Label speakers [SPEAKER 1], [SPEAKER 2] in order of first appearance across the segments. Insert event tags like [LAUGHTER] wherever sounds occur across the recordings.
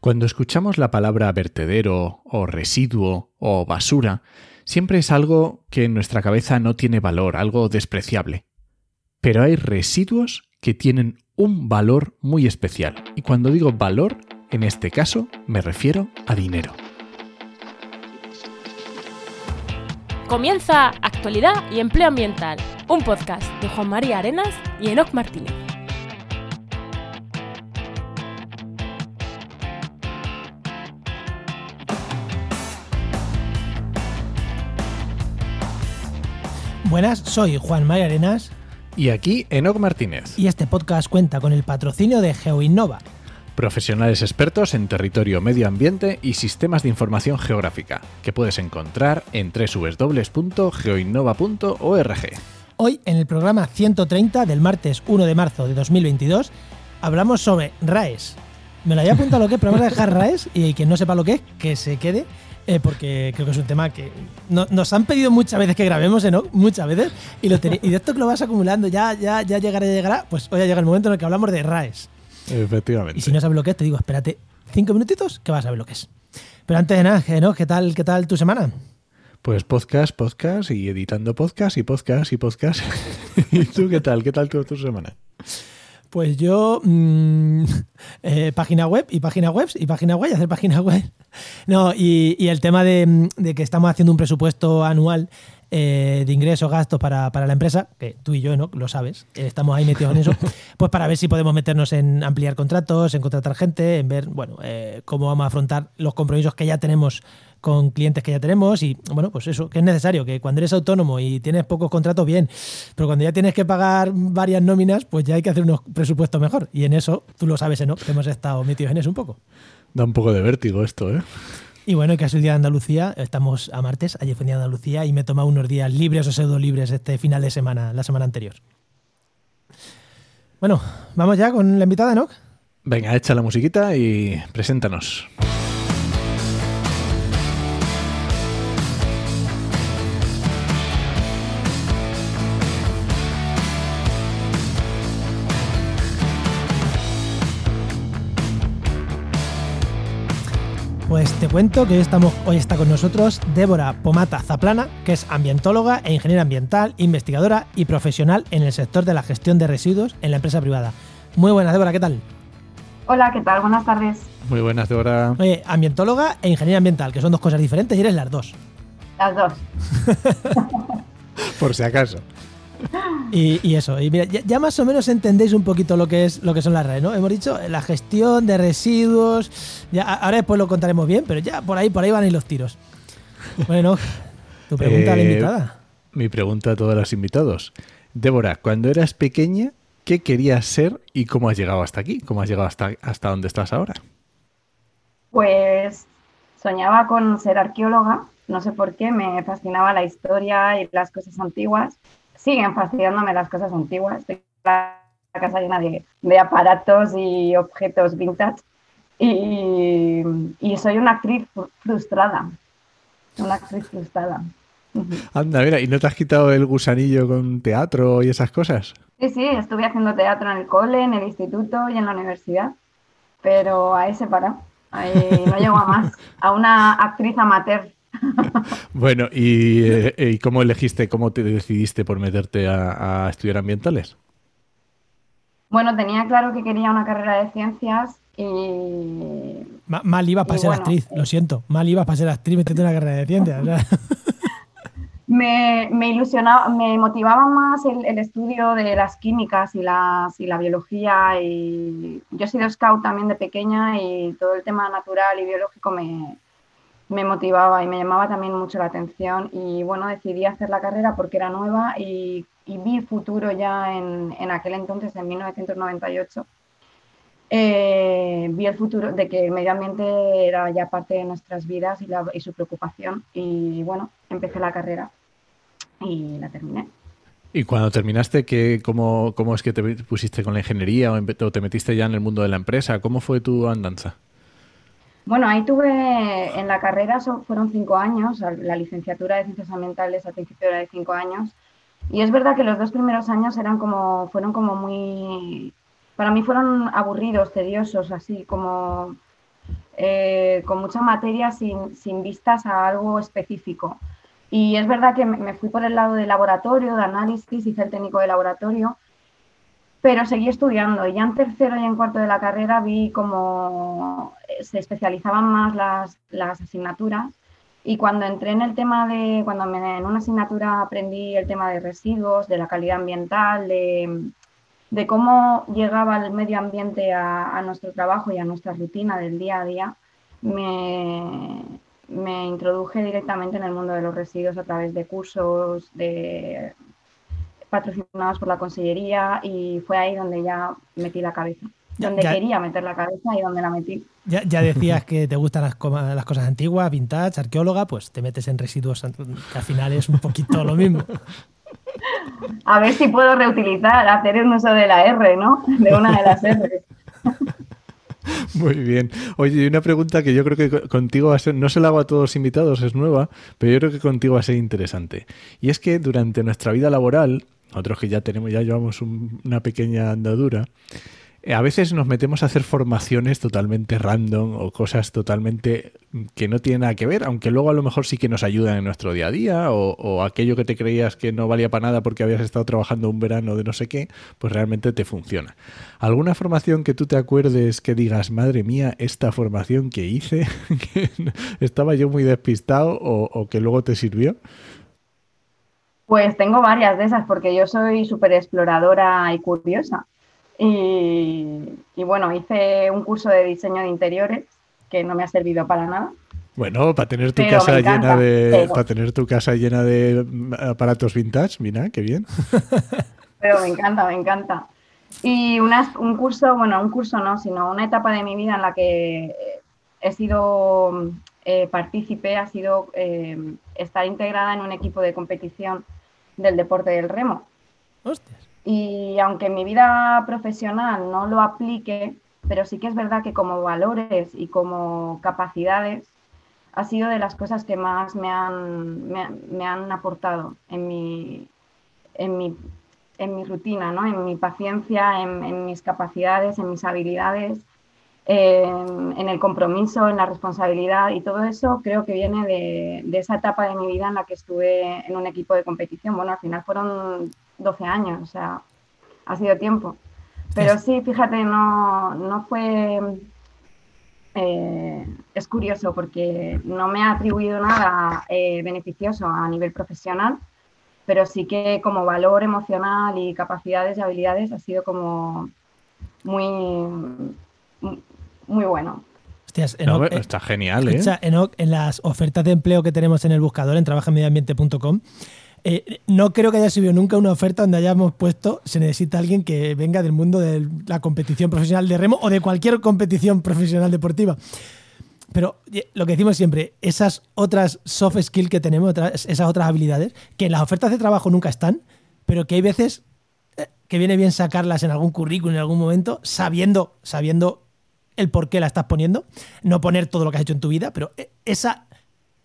[SPEAKER 1] Cuando escuchamos la palabra vertedero o residuo o basura, siempre es algo que en nuestra cabeza no tiene valor, algo despreciable. Pero hay residuos que tienen un valor muy especial. Y cuando digo valor, en este caso me refiero a dinero.
[SPEAKER 2] Comienza Actualidad y Empleo Ambiental, un podcast de Juan María Arenas y Enoc Martínez.
[SPEAKER 3] Buenas, soy Juan María Arenas
[SPEAKER 1] Y aquí Enoc Martínez,
[SPEAKER 3] y este podcast cuenta con el patrocinio de GeoInnova.
[SPEAKER 1] profesionales expertos en territorio, medio ambiente y sistemas de información geográfica, que puedes encontrar en www.geoinnova.org.
[SPEAKER 3] Hoy, en el programa 130 del martes 1 de marzo de 2022, hablamos sobre RAES. Me lo había apuntado lo que es, pero vamos a dejar RAES y quien no sepa lo que es, que se quede, eh, porque creo que es un tema que no- nos han pedido muchas veces que grabemos, ¿eh, ¿no? Muchas veces, y, lo y de esto que lo vas acumulando, ya, ya, ya llegará, llegará, pues hoy ha llegado el momento en el que hablamos de RAES.
[SPEAKER 1] Efectivamente.
[SPEAKER 3] Y si no sabes lo que es, te digo, espérate cinco minutitos que vas a ver lo que es. Pero antes de nada, ¿no? ¿Qué tal, qué tal tu semana?
[SPEAKER 1] Pues podcast, podcast y editando podcast y podcast y podcast. [LAUGHS] ¿Y tú qué tal? ¿Qué tal tu, tu semana?
[SPEAKER 3] Pues yo, mm, [LAUGHS] eh, página web y página web y página web y hacer página [LAUGHS] web. No, y, el tema de que estamos haciendo un presupuesto anual eh, de ingresos, gastos para, para la empresa, que tú y yo no lo sabes, eh, estamos ahí metidos en eso, [LAUGHS] pues para ver si podemos meternos en ampliar contratos, en contratar gente, en ver, bueno, eh, cómo vamos a afrontar los compromisos que ya tenemos con clientes que ya tenemos y bueno, pues eso, que es necesario, que cuando eres autónomo y tienes pocos contratos, bien, pero cuando ya tienes que pagar varias nóminas, pues ya hay que hacer unos presupuestos mejor. Y en eso, tú lo sabes, ¿no? Que hemos estado metidos en eso un poco.
[SPEAKER 1] Da un poco de vértigo esto, ¿eh?
[SPEAKER 3] Y bueno, que es el día de Andalucía, estamos a martes, ayer fue el día de Andalucía y me he tomado unos días libres o pseudo libres este final de semana, la semana anterior. Bueno, vamos ya con la invitada, ¿no?
[SPEAKER 1] Venga, echa la musiquita y preséntanos.
[SPEAKER 3] Pues te cuento que hoy, estamos, hoy está con nosotros Débora Pomata Zaplana, que es ambientóloga e ingeniera ambiental, investigadora y profesional en el sector de la gestión de residuos en la empresa privada. Muy buenas, Débora, ¿qué tal?
[SPEAKER 4] Hola, ¿qué tal? Buenas tardes.
[SPEAKER 1] Muy buenas, Débora.
[SPEAKER 3] Oye, ambientóloga e ingeniera ambiental, que son dos cosas diferentes y eres las dos.
[SPEAKER 4] Las dos. [LAUGHS]
[SPEAKER 1] Por si acaso.
[SPEAKER 3] Y, y eso, y mira, ya, ya más o menos entendéis un poquito lo que es lo que son las redes, ¿no? Hemos dicho la gestión de residuos, ya ahora después lo contaremos bien, pero ya por ahí por ahí van a ir los tiros. Bueno, tu pregunta a la
[SPEAKER 1] Eh,
[SPEAKER 3] invitada.
[SPEAKER 1] Mi pregunta a todos los invitados. Débora, cuando eras pequeña, ¿qué querías ser y cómo has llegado hasta aquí? ¿Cómo has llegado hasta, hasta donde estás ahora?
[SPEAKER 4] Pues soñaba con ser arqueóloga. No sé por qué, me fascinaba la historia y las cosas antiguas. Siguen fascinándome las cosas antiguas. Tengo la casa llena de, de aparatos y objetos vintage. Y, y soy una actriz fru- frustrada. Una actriz frustrada.
[SPEAKER 1] Anda, mira, ¿y no te has quitado el gusanillo con teatro y esas cosas?
[SPEAKER 4] Sí, sí, estuve haciendo teatro en el cole, en el instituto y en la universidad, pero ahí se paró. Ahí no llegó a más. [LAUGHS] A una actriz amateur. [LAUGHS]
[SPEAKER 1] Bueno, ¿y, eh, ¿y cómo elegiste, cómo te decidiste por meterte a, a estudiar ambientales?
[SPEAKER 4] Bueno, tenía claro que quería una carrera de ciencias y
[SPEAKER 3] Ma- mal ibas para ser
[SPEAKER 4] bueno,
[SPEAKER 3] actriz, lo siento. Mal ibas para ser actriz metiendo una carrera de ciencias. [LAUGHS]
[SPEAKER 4] me, me ilusionaba, me motivaba más el, el estudio de las químicas y, las, y la biología. Y yo he sido scout también de pequeña y todo el tema natural y biológico me, me motivaba y me llamaba también mucho la atención. Y bueno, decidí hacer la carrera porque era nueva y, y vi futuro ya en, en aquel entonces, en 1998. Eh, vi el futuro de que el medio ambiente era ya parte de nuestras vidas y, y su preocupación. Y bueno, empecé la carrera y la terminé.
[SPEAKER 1] Y cuando terminaste, ¿qué, cómo, ¿cómo es que te pusiste con la ingeniería o te metiste ya en el mundo de la empresa? ¿Cómo fue tu andanza?
[SPEAKER 4] Bueno, ahí tuve en la carrera, fueron cinco años, la licenciatura de Ciencias Ambientales al principio era de cinco años, y es verdad que los dos primeros años eran como, fueron como muy, para mí fueron aburridos, tediosos, así como eh, con mucha materia sin, sin, vistas a algo específico. Y es verdad que me fui por el lado de laboratorio, de análisis, hice el técnico de laboratorio, pero seguí estudiando. Y ya en tercero y en cuarto de la carrera vi cómo se especializaban más las, las asignaturas. Y cuando entré en el tema de, cuando me, en una asignatura aprendí el tema de residuos, de la calidad ambiental, de, de cómo llegaba el medio ambiente a, a, nuestro trabajo y a nuestra rutina del día a día, me, me introduje directamente en el mundo de los residuos a través de cursos de patrocinados por la Consellería y fue ahí donde ya metí la cabeza. Donde quería meter la cabeza y donde la metí.
[SPEAKER 3] Ya, ya decías que te gustan las, las, cosas antiguas, vintage, arqueóloga, pues te metes en residuos, que al final es un poquito lo mismo. [LAUGHS]
[SPEAKER 4] A ver si puedo reutilizar, hacer un uso de la R, ¿no? De una de las R. [LAUGHS]
[SPEAKER 1] Muy bien. Oye, y una pregunta que yo creo que contigo va a ser, no se la hago a todos los invitados, es nueva, pero yo creo que contigo va a ser interesante. Y es que durante nuestra vida laboral, nosotros que ya tenemos, ya llevamos un, una pequeña andadura, eh, a veces nos metemos a hacer formaciones totalmente random o cosas totalmente que no tienen nada que ver, aunque luego a lo mejor sí que nos ayudan en nuestro día a día o, aquello que te creías que no valía para nada porque habías estado trabajando un verano de no sé qué, pues realmente te funciona. ¿Alguna formación que tú te acuerdes que digas, madre mía, esta formación que hice, [LAUGHS] estaba yo muy despistado o que luego te sirvió?
[SPEAKER 4] Pues tengo varias de esas porque yo soy súper exploradora y curiosa. Y, y, bueno, hice un curso de diseño de interiores que no me ha servido para nada.
[SPEAKER 1] Bueno, para tener tu pero casa llena de pero... para tener tu casa llena de aparatos vintage, mira, qué bien. [LAUGHS]
[SPEAKER 4] Pero me encanta, me encanta. Y una, un curso, bueno, un curso no, sino una etapa de mi vida en la que he sido eh, partícipe, ha sido eh, estar integrada en un equipo de competición del deporte del remo.
[SPEAKER 3] Hostias.
[SPEAKER 4] Y aunque en mi vida profesional no lo aplique, pero sí que es verdad que como valores y como capacidades ha sido de las cosas que más me han, me, me han aportado en mi, en, mi, en mi rutina, ¿no? en mi paciencia, en, en mis capacidades, en mis habilidades, en, en, el compromiso, en la responsabilidad y todo eso creo que viene de, de, esa etapa de mi vida en la que estuve en un equipo de competición. Bueno, al final fueron 12 años, o sea, ha sido tiempo. Pero sí, fíjate, no, no fue... Eh, es curioso porque no me ha atribuido nada eh, beneficioso a nivel profesional, pero sí que como valor emocional y capacidades y habilidades ha sido como muy, muy bueno.
[SPEAKER 3] Hostias, Enoch,
[SPEAKER 1] no, está genial, ¿eh?
[SPEAKER 3] Escucha, Enoch, en las ofertas de empleo que tenemos en el buscador, en trabajamediambiente.com, eh, no creo que haya subido nunca una oferta donde hayamos puesto se necesita alguien que venga del mundo de la competición profesional de remo o de cualquier competición profesional deportiva. Pero lo que decimos siempre, esas otras soft skills que tenemos, otras, esas otras habilidades, que en las ofertas de trabajo nunca están, pero que hay veces eh, que viene bien sacarlas en algún currículum en algún momento, sabiendo, sabiendo el por qué la estás poniendo, no poner todo lo que has hecho en tu vida, pero eh, esa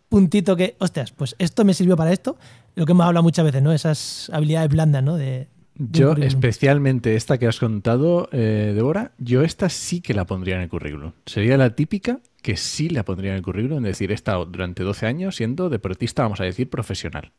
[SPEAKER 3] puntito que, hostias, pues esto me sirvió para esto, lo que hemos hablado muchas veces, ¿no? Esas habilidades blandas, ¿no? De,
[SPEAKER 1] de yo, especialmente esta que has contado, eh, Débora, yo esta sí que la pondría en el currículum. Sería la típica que sí la pondría en el currículum, es decir, he estado durante 12 años siendo deportista, vamos a decir, profesional.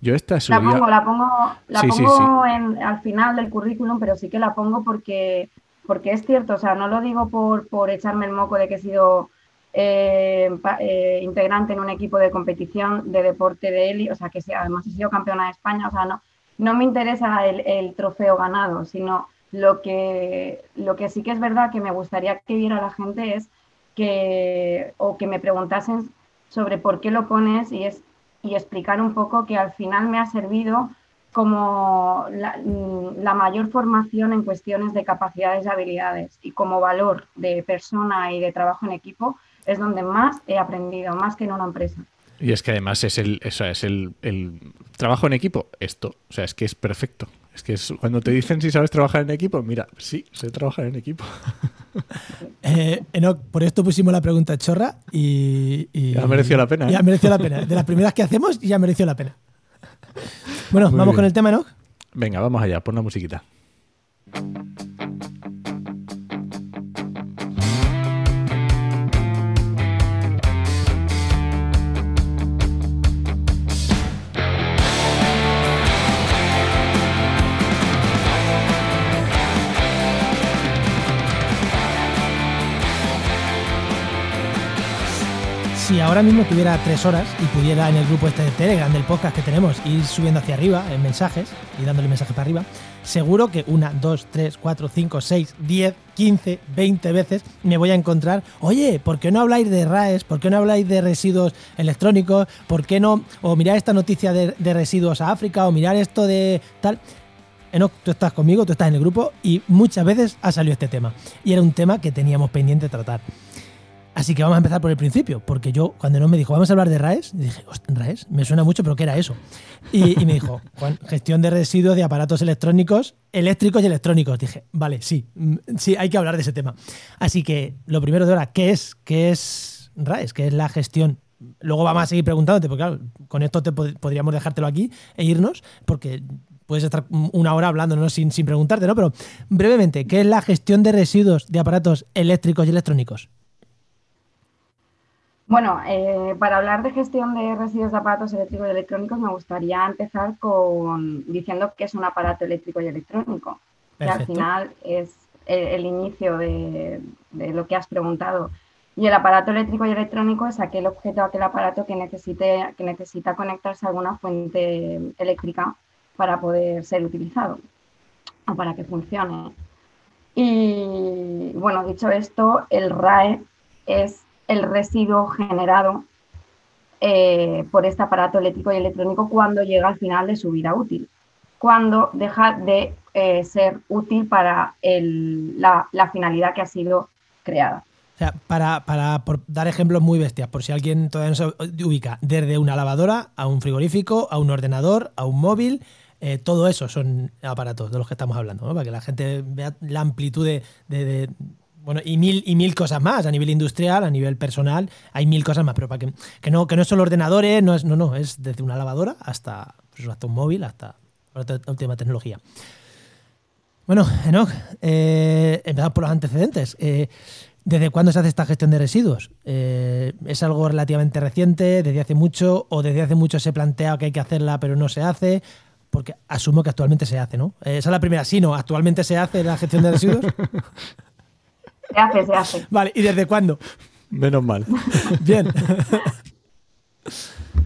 [SPEAKER 1] Yo esta
[SPEAKER 4] subiría... La pongo, la pongo, la sí, pongo sí, sí. En, al final del currículum, pero sí que la pongo porque, porque es cierto, o sea, no lo digo por, por echarme el moco de que he sido eh, eh, integrante en un equipo de competición de deporte de élite, o sea, que además he sido campeona de España, o sea, no, no me interesa el, el, trofeo ganado, sino lo que, lo que sí que es verdad que me gustaría que viera la gente es que, o que me preguntasen sobre por qué lo pones y, es, y explicar un poco que al final me ha servido como la, la, mayor formación en cuestiones de capacidades y habilidades y como valor de persona y de trabajo en equipo es donde más he aprendido, más que en una empresa.
[SPEAKER 1] Y es que además es el, eso es el, el trabajo en equipo, esto, o sea, es que es perfecto. Es que es, cuando te dicen si sabes trabajar en equipo, mira, sí, sé trabajar en equipo. [LAUGHS]
[SPEAKER 3] Eh, Enoch, por esto pusimos la pregunta chorra y, y
[SPEAKER 1] ya mereció la pena.
[SPEAKER 3] ¿eh? Ya mereció la pena. De las primeras que hacemos, ya mereció la pena. Bueno, Muy vamos bien. con el tema, Enoch.
[SPEAKER 1] Venga, vamos allá, pon la musiquita.
[SPEAKER 3] Si ahora mismo tuviera tres horas y pudiera en el grupo este de Telegram del podcast que tenemos ir subiendo hacia arriba en mensajes y dándole mensaje para arriba, seguro que una, dos, tres, cuatro, cinco, seis, diez, quince, veinte veces me voy a encontrar, oye, ¿por qué no habláis de RAES? ¿Por qué no habláis de residuos electrónicos? ¿Por qué no? O mirar esta noticia de, de residuos a África, o mirar esto de tal. Enoch, tú estás conmigo, tú estás en el grupo y muchas veces ha salido este tema. Y era un tema que teníamos pendiente tratar. Así que vamos a empezar por el principio, porque yo cuando no me dijo, vamos a hablar de RAES, dije, RAES, me suena mucho, pero ¿qué era eso? Y, me dijo, gestión de residuos de aparatos electrónicos, eléctricos y electrónicos. Dije, vale, sí, mm, sí, hay que hablar de ese tema. Así que lo primero de ahora, ¿qué es, qué es RAES? ¿Qué es la gestión? Luego vamos a seguir preguntándote, porque claro, con esto te podríamos dejártelo aquí e irnos, porque puedes estar una hora hablando sin, sin preguntarte, ¿no? Pero brevemente, ¿qué es la gestión de residuos de aparatos eléctricos y electrónicos?
[SPEAKER 4] Bueno, eh, para hablar de gestión de residuos de aparatos eléctricos y electrónicos me gustaría empezar con diciendo que es un aparato eléctrico y electrónico, que al final es el, inicio de, lo que has preguntado. Y el aparato eléctrico y electrónico es aquel objeto, aquel aparato que, necesite, que necesita conectarse a alguna fuente eléctrica para poder ser utilizado o para que funcione. Y bueno, dicho esto, el RAE es el residuo generado eh, por este aparato eléctrico y electrónico cuando llega al final de su vida útil, cuando deja de eh, ser útil para la, finalidad que ha sido creada.
[SPEAKER 3] O sea, para, dar ejemplos muy bestias, por si alguien todavía no se ubica, desde una lavadora a un frigorífico, a un ordenador, a un móvil, eh, todo eso son aparatos de los que estamos hablando, para que la gente vea la amplitud de bueno, y mil, y mil cosas más, a nivel industrial, a nivel personal, hay mil cosas más, pero para que, que no, que no solo ordenadores, no es, no, no, es desde una lavadora hasta, pues, hasta un móvil, hasta la última tecnología. Bueno, Enoch, eh, empezamos por los antecedentes. Eh, ¿Desde cuándo se hace esta gestión de residuos? Eh, ¿Es algo relativamente reciente, desde hace mucho, o desde hace mucho se plantea que hay que hacerla pero no se hace? Porque asumo que actualmente se hace, ¿no? esa es la primera, sí, no, actualmente se hace la gestión de residuos. [LAUGHS]
[SPEAKER 4] Se hace, se hace.
[SPEAKER 3] Vale, ¿y desde cuándo?
[SPEAKER 1] Menos mal. [LAUGHS]
[SPEAKER 3] Bien.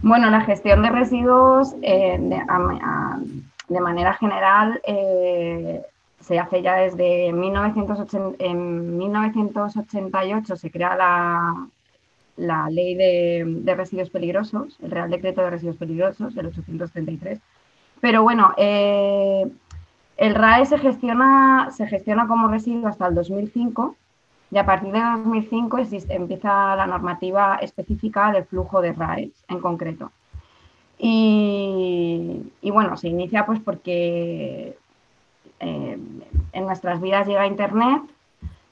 [SPEAKER 4] Bueno, la gestión de residuos eh, de, manera general eh, se hace ya desde 1980, en 1988 se crea la, la ley de, residuos peligrosos, el Real Decreto de Residuos Peligrosos, el 833. Pero bueno, eh, el RAE se gestiona, se gestiona como residuo hasta el 2005 y a partir de 2005 empieza la normativa específica del flujo de RAES en concreto. Y, bueno, se inicia pues porque eh, en nuestras vidas llega Internet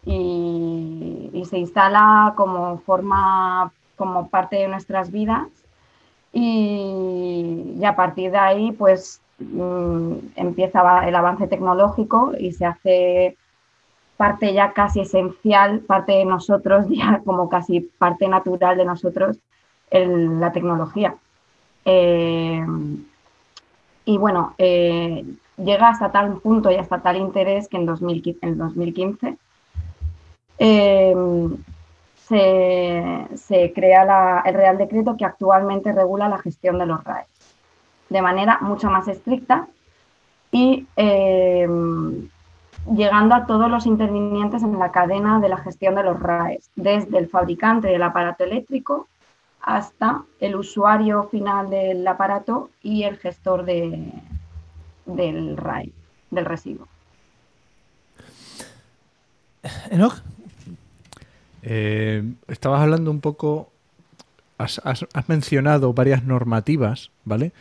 [SPEAKER 4] y, se instala como forma, como parte de nuestras vidas y, a partir de ahí pues mm, empieza el avance tecnológico y se hace parte ya casi esencial, parte de nosotros, [LAUGHS] ya como casi parte natural de nosotros, la tecnología. Eh, y bueno, eh, llega hasta tal punto y hasta tal interés que en, 2015 eh, se, crea el Real Decreto que actualmente regula la gestión de los RAEs de manera mucho más estricta y llegando a todos los intervinientes en la cadena de la gestión de los RAEs, desde el fabricante del aparato eléctrico hasta el usuario final del aparato y el gestor de, del RAE, del residuo.
[SPEAKER 3] Enoch.
[SPEAKER 1] Eh, estabas hablando un poco, has, has mencionado varias normativas, ¿vale?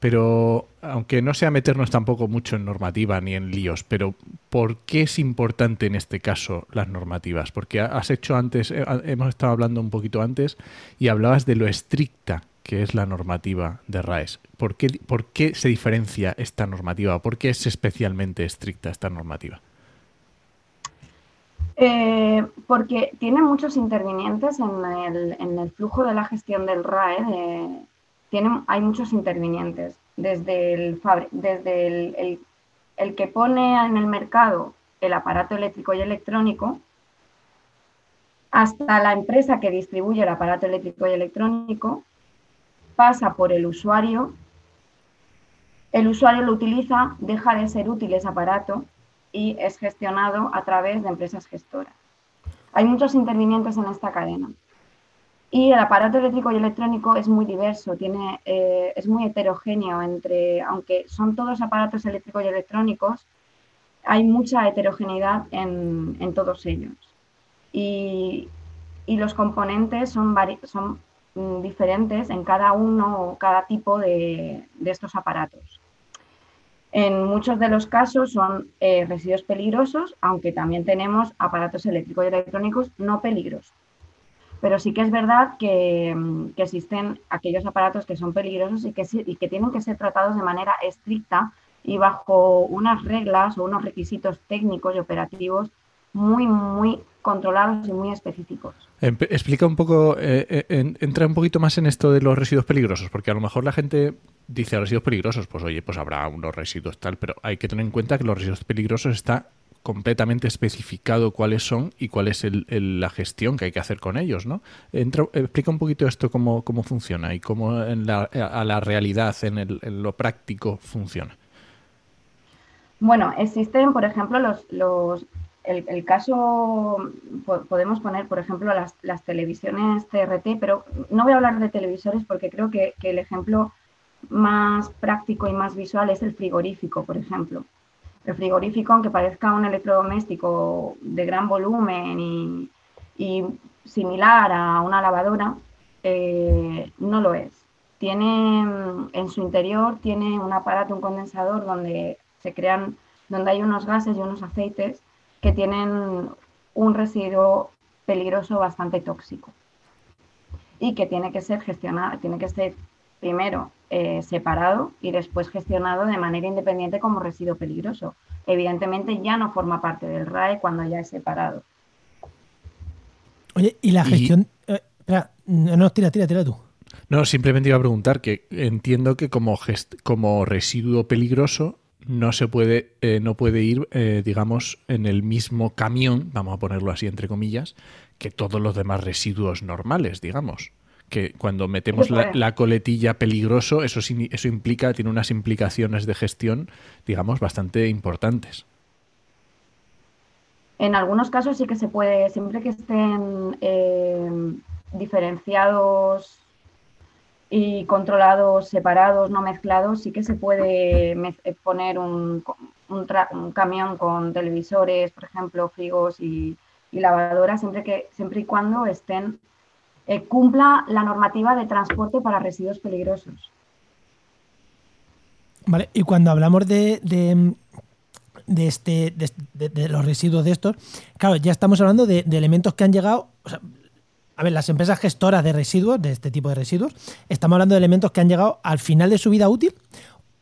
[SPEAKER 1] Pero aunque no sea meternos tampoco mucho en normativa ni en líos, pero ¿por qué es importante en este caso las normativas? Porque has hecho antes, eh, hemos estado hablando un poquito antes y hablabas de lo estricta que es la normativa de RAES. ¿Por qué, por qué se diferencia esta normativa? ¿Por qué es especialmente estricta esta normativa?
[SPEAKER 4] Eh, porque tiene muchos intervinientes en el, en el, flujo de la gestión del RAE. De hay muchos intervinientes, desde, el, desde el, que pone en el mercado el aparato eléctrico y electrónico hasta la empresa que distribuye el aparato eléctrico y electrónico, pasa por el usuario, el usuario lo utiliza, deja de ser útil ese aparato y es gestionado a través de empresas gestoras. Hay muchos intervinientes en esta cadena. Y el aparato eléctrico y electrónico es muy diverso, tiene, eh, es muy heterogéneo entre, aunque son todos aparatos eléctricos y electrónicos, hay mucha heterogeneidad en, todos ellos. Y, los componentes son, son mm, diferentes en cada uno o cada tipo de, estos aparatos. En muchos de los casos son eh, residuos peligrosos, aunque también tenemos aparatos eléctricos y electrónicos no peligrosos. Pero sí que es verdad que, existen aquellos aparatos que son peligrosos y que, y que tienen que ser tratados de manera estricta y bajo unas reglas o unos requisitos técnicos y operativos muy, muy controlados y muy específicos.
[SPEAKER 1] Explica un poco, eh, eh, entra un poquito más en esto de los residuos peligrosos, porque a lo mejor la gente dice residuos peligrosos, pues oye, pues habrá unos residuos tal, pero hay que tener en cuenta que los residuos peligrosos está completamente especificado cuáles son y cuál es la gestión que hay que hacer con ellos, ¿no? explica un poquito esto cómo, cómo funciona y cómo en la, a la realidad, en, lo práctico funciona.
[SPEAKER 4] Bueno, existen, por ejemplo, los, los el, caso, podemos poner, por ejemplo, las, televisiones CRT, pero no voy a hablar de televisores porque creo que el ejemplo más práctico y más visual es el frigorífico, por ejemplo. El frigorífico, aunque parezca un electrodoméstico de gran volumen y, similar a una lavadora, eh, no lo es. Tiene en su interior tiene un aparato, un condensador donde se crean, donde hay unos gases y unos aceites que tienen un residuo peligroso bastante tóxico y que tiene que ser gestionado, tiene que ser primero eh, separado y después gestionado de manera independiente como residuo peligroso. Evidentemente ya no forma parte del RAE cuando ya es separado.
[SPEAKER 3] Oye, y la gestión... Eh, no, tira, tira, tira tú.
[SPEAKER 1] No, simplemente iba a preguntar que entiendo que como, como residuo peligroso no se puede, eh, no puede ir, digamos, en el mismo camión, vamos a ponerlo así entre comillas, que todos los demás residuos normales, digamos que cuando metemos la, coletilla peligroso, eso, eso implica, tiene unas implicaciones de gestión, digamos, bastante importantes.
[SPEAKER 4] En algunos casos sí que se puede, siempre que estén eh, diferenciados y controlados, separados, no mezclados, sí que se puede eh, poner un, un, camión con televisores, por ejemplo, frigos y, y lavadoras, siempre, que, siempre y cuando estén eh, cumpla la normativa de transporte para residuos peligrosos.
[SPEAKER 3] Vale, y cuando hablamos de, de, este, de, los residuos de estos, claro, ya estamos hablando de, elementos que han llegado. a ver, las empresas gestoras de residuos, de este tipo de residuos, estamos hablando de elementos que han llegado al final de su vida útil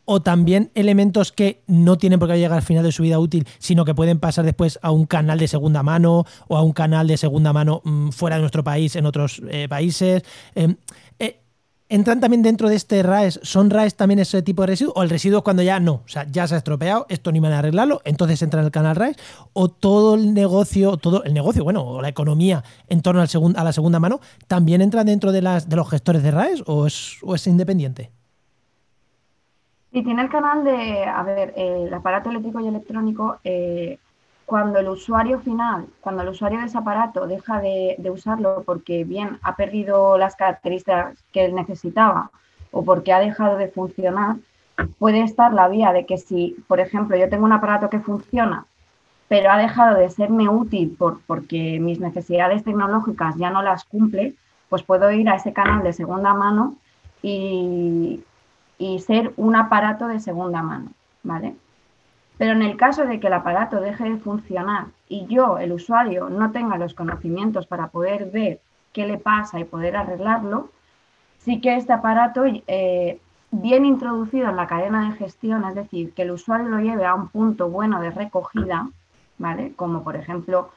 [SPEAKER 3] o también elementos que no tienen por qué llegar al final de su vida útil, sino que pueden pasar después a un canal de segunda mano o a un canal de segunda mano mm, fuera de nuestro país, en otros eh, países. Em, eh, ¿Entran también dentro de este RAES? ¿Son RAES también ese tipo de residuos? ¿O el residuo cuando ya no? O sea, ya se ha estropeado, esto ni van a arreglarlo, entonces entra en el canal RAES. ¿O todo el negocio, todo el negocio, bueno, o la economía en torno al a la segunda mano, también entra dentro de, las, de los gestores de RAES o es, o es independiente?
[SPEAKER 4] Y tiene el canal de, a ver, el aparato eléctrico y electrónico, eh, cuando el usuario final, cuando el usuario de ese aparato deja de, usarlo porque bien ha perdido las características que él necesitaba o porque ha dejado de funcionar, puede estar la vía de que si, por ejemplo, yo tengo un aparato que funciona, pero ha dejado de serme útil por, porque mis necesidades tecnológicas ya no las cumple, pues puedo ir a ese canal de segunda mano y, y ser un aparato de segunda mano, ¿vale? Pero en el caso de que el aparato deje de funcionar y yo, el usuario, no tenga los conocimientos para poder ver qué le pasa y poder arreglarlo, sí que este aparato, eh, bien introducido en la cadena de gestión, es decir, que el usuario lo lleve a un punto bueno de recogida, ¿vale? Como por ejemplo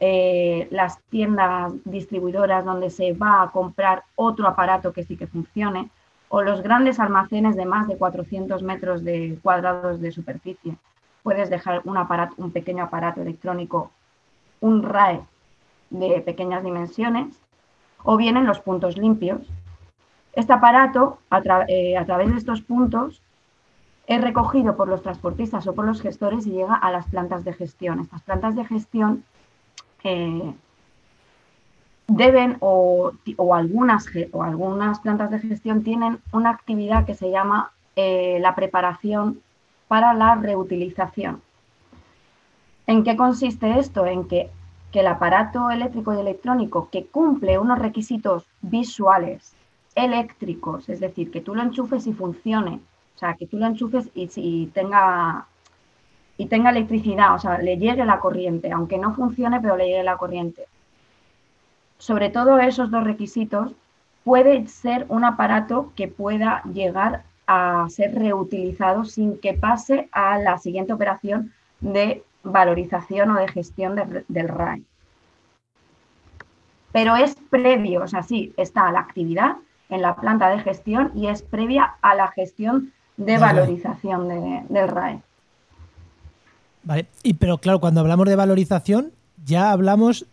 [SPEAKER 4] eh, las tiendas distribuidoras donde se va a comprar otro aparato que sí que funcione, o los grandes almacenes de más de 400 metros de cuadrados de superficie. Puedes dejar un, aparato, un pequeño aparato electrónico, un RAE de pequeñas dimensiones, o bien en los puntos limpios. Este aparato, a, eh, través de estos puntos, es recogido por los transportistas o por los gestores y llega a las plantas de gestión. Estas plantas de gestión eh, deben o, algunas, o algunas plantas de gestión tienen una actividad que se llama eh, la preparación para la reutilización. ¿En qué consiste esto? En que, que el aparato eléctrico y electrónico que cumple unos requisitos visuales, eléctricos, es decir, que tú lo enchufes y funcione, o sea, que tú lo enchufes y, tenga y tenga electricidad, o sea, le llegue la corriente, aunque no funcione, pero le llegue la corriente. Sobre todo esos dos requisitos, puede ser un aparato que pueda llegar a ser reutilizado sin que pase a la siguiente operación de valorización o de gestión del RAE. Pero es previo, o sea, sí, está la actividad en la planta de gestión y es previa a la gestión de valorización del RAE.
[SPEAKER 3] Vale, y pero claro, cuando hablamos de valorización, ya hablamos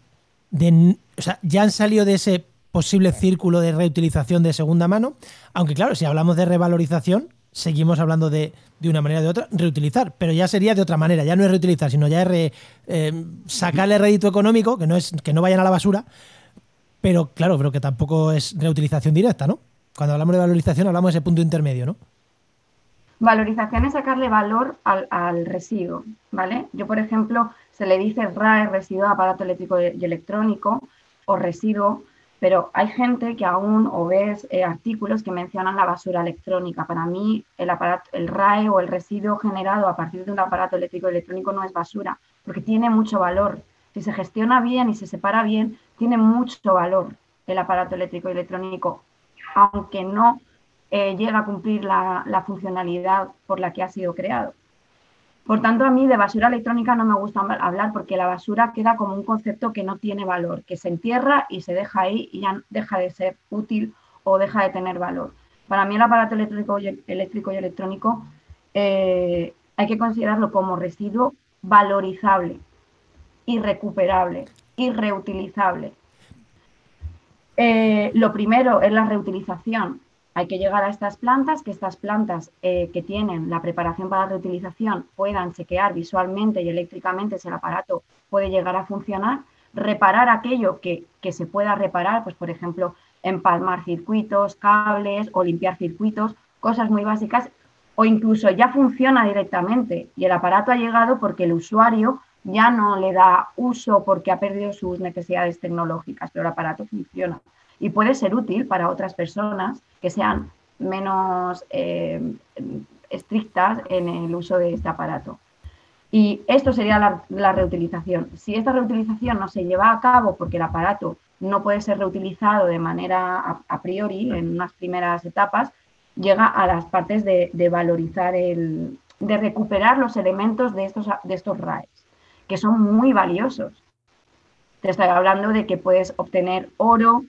[SPEAKER 3] de. O sea, ya han salido de ese posible círculo de reutilización de segunda mano, aunque claro, si hablamos de revalorización, seguimos hablando de, de una manera o de otra, reutilizar, pero ya sería de otra manera, ya no es reutilizar, sino ya es eh, sacarle rédito económico, que no es que no vayan a la basura, pero claro, creo que tampoco es reutilización directa, ¿no? Cuando hablamos de valorización hablamos de ese punto intermedio, ¿no?
[SPEAKER 4] Valorización es sacarle valor al, residuo, ¿vale? Yo, por ejemplo, se le dice RAE, residuo aparato eléctrico y electrónico, o residuo, pero hay gente que aún o ves eh, artículos que mencionan la basura electrónica. Para mí, el, aparato, el RAE o el residuo generado a partir de un aparato eléctrico electrónico no es basura, porque tiene mucho valor. Si se gestiona bien y se separa bien, tiene mucho valor el aparato eléctrico electrónico, aunque no eh, llega a cumplir la, funcionalidad por la que ha sido creado. Por tanto, a mí de basura electrónica no me gusta hablar porque la basura queda como un concepto que no tiene valor, que se entierra y se deja ahí y ya deja de ser útil o deja de tener valor. Para mí el aparato eléctrico y, eléctrico y electrónico eh, hay que considerarlo como residuo valorizable, irrecuperable, irreutilizable. Eh, lo primero es la reutilización. Hay que llegar a estas plantas, que estas plantas eh, que tienen la preparación para reutilización puedan chequear visualmente y eléctricamente si el aparato puede llegar a funcionar, reparar aquello que, se pueda reparar, pues por ejemplo, empalmar circuitos, cables o limpiar circuitos, cosas muy básicas, o incluso ya funciona directamente y el aparato ha llegado porque el usuario ya no le da uso porque ha perdido sus necesidades tecnológicas, pero el aparato funciona y puede ser útil para otras personas que sean menos eh, estrictas en el uso de este aparato. Y esto sería la, reutilización. Si esta reutilización no se lleva a cabo porque el aparato no puede ser reutilizado de manera a, priori en unas primeras etapas, llega a las partes de, valorizar, el, de recuperar los elementos de estos, de estos RAEs, que son muy valiosos. Te estoy hablando de que puedes obtener oro,